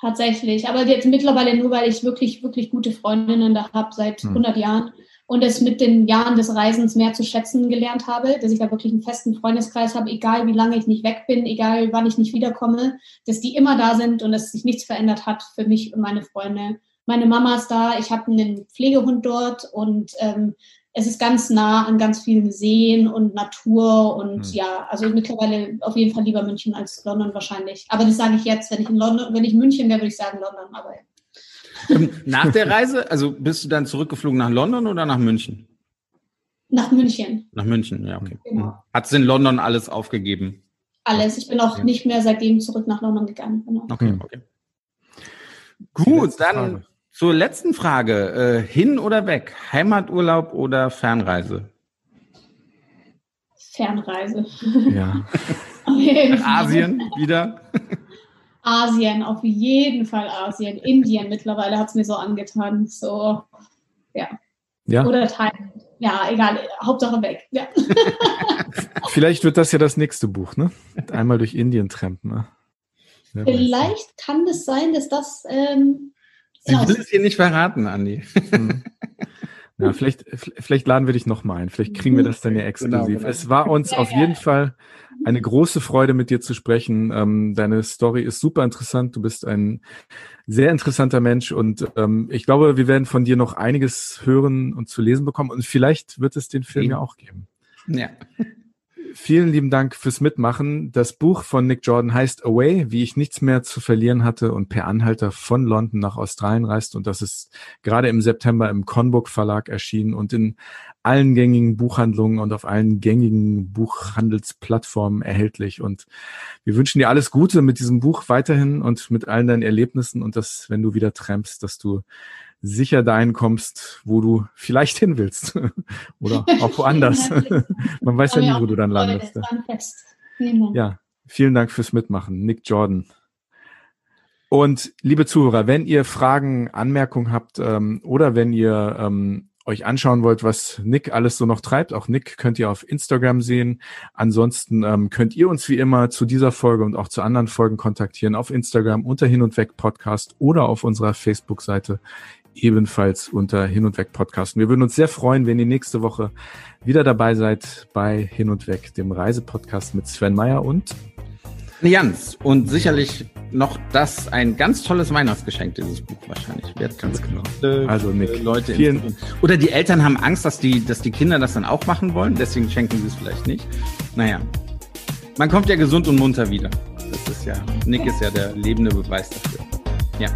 Tatsächlich. Aber jetzt mittlerweile nur, weil ich wirklich, wirklich gute Freundinnen da habe seit hm. 100 Jahren und es mit den Jahren des Reisens mehr zu schätzen gelernt habe, dass ich da wirklich einen festen Freundeskreis habe, egal wie lange ich nicht weg bin, egal wann ich nicht wiederkomme, dass die immer da sind und dass sich nichts verändert hat für mich und meine Freunde. Meine Mama ist da, ich habe einen Pflegehund dort und ähm, es ist ganz nah an ganz vielen Seen und Natur und mhm. ja, also mittlerweile auf jeden Fall lieber München als London wahrscheinlich. Aber das sage ich jetzt, wenn ich in London, wenn ich München wäre, würde ich sagen London, aber ähm, nach der Reise, also bist du dann zurückgeflogen nach London oder nach München? Nach München. Nach München, ja, okay. Genau. Hat es in London alles aufgegeben? Alles. Ich bin auch okay. nicht mehr seitdem zurück nach London gegangen. Genau. Okay, okay. Gut, dann Frage. Zur letzten Frage. Äh, hin oder weg? Heimaturlaub oder Fernreise? Fernreise. Ja. Asien wieder? Asien, auf jeden Fall Asien. Indien mittlerweile hat es mir so angetan. So, ja. ja. Oder Thailand. Ja, egal. Hauptsache weg. Ja. Vielleicht wird das ja das nächste Buch, ne? Einmal durch Indien trampen. Ne? Vielleicht kann es das sein, dass das. Ähm, Sie will es hier nicht verraten, Andi. Hm. Ja, vielleicht, vielleicht laden wir dich nochmal ein. Vielleicht kriegen wir das dann ja genau, exklusiv. Genau, genau. Es war uns ja, auf jeden Fall eine große Freude, mit dir zu sprechen. Ähm, deine Story ist super interessant. Du bist ein sehr interessanter Mensch und ähm, ich glaube, wir werden von dir noch einiges hören und zu lesen bekommen und vielleicht wird es den Film ja auch geben. Ja vielen lieben Dank fürs Mitmachen. Das Buch von Nick Jordan heißt Away, wie ich nichts mehr zu verlieren hatte und per Anhalter von London nach Australien reist. Und das ist gerade im September im Conbook Verlag erschienen und in allen gängigen Buchhandlungen und auf allen gängigen Buchhandelsplattformen erhältlich. Und wir wünschen dir alles Gute mit diesem Buch weiterhin und mit allen deinen Erlebnissen und dass, wenn du wieder trampst, dass du sicher dahin kommst, wo du vielleicht hin willst. Oder auch woanders. Man weiß ja nie, wo du dann landest. Ja, vielen Dank fürs Mitmachen, Nick Jordan. Und liebe Zuhörer, wenn ihr Fragen, Anmerkungen habt ähm, oder wenn ihr ähm, euch anschauen wollt, was Nick alles so noch treibt, auch Nick könnt ihr auf Instagram sehen. Ansonsten ähm, könnt ihr uns wie immer zu dieser Folge und auch zu anderen Folgen kontaktieren auf Instagram unter Hin und Weg Podcast oder auf unserer Facebook-Seite ebenfalls unter Hin und Weg Podcast. Wir würden uns sehr freuen, wenn ihr nächste Woche wieder dabei seid bei Hin und Weg, dem Reisepodcast mit Sven Meyer und Jans. Und sicherlich noch das ein ganz tolles Weihnachtsgeschenk, dieses Buch wahrscheinlich. Wird ganz genau. also Nick, Leute vielen, Oder die Eltern haben Angst, dass die, dass die Kinder das dann auch machen wollen, deswegen schenken sie es vielleicht nicht. Naja. Man kommt ja gesund und munter wieder. Das ist ja, Nick ist ja der lebende Beweis dafür. Ja.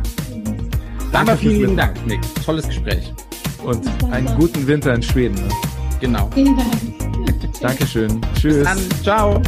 Danke Aber vielen lieben Dank, Nick. Tolles Gespräch. Und einen guten Winter in Schweden. Genau. Vielen Dank. Dankeschön. Tschüss. Bis dann. Ciao.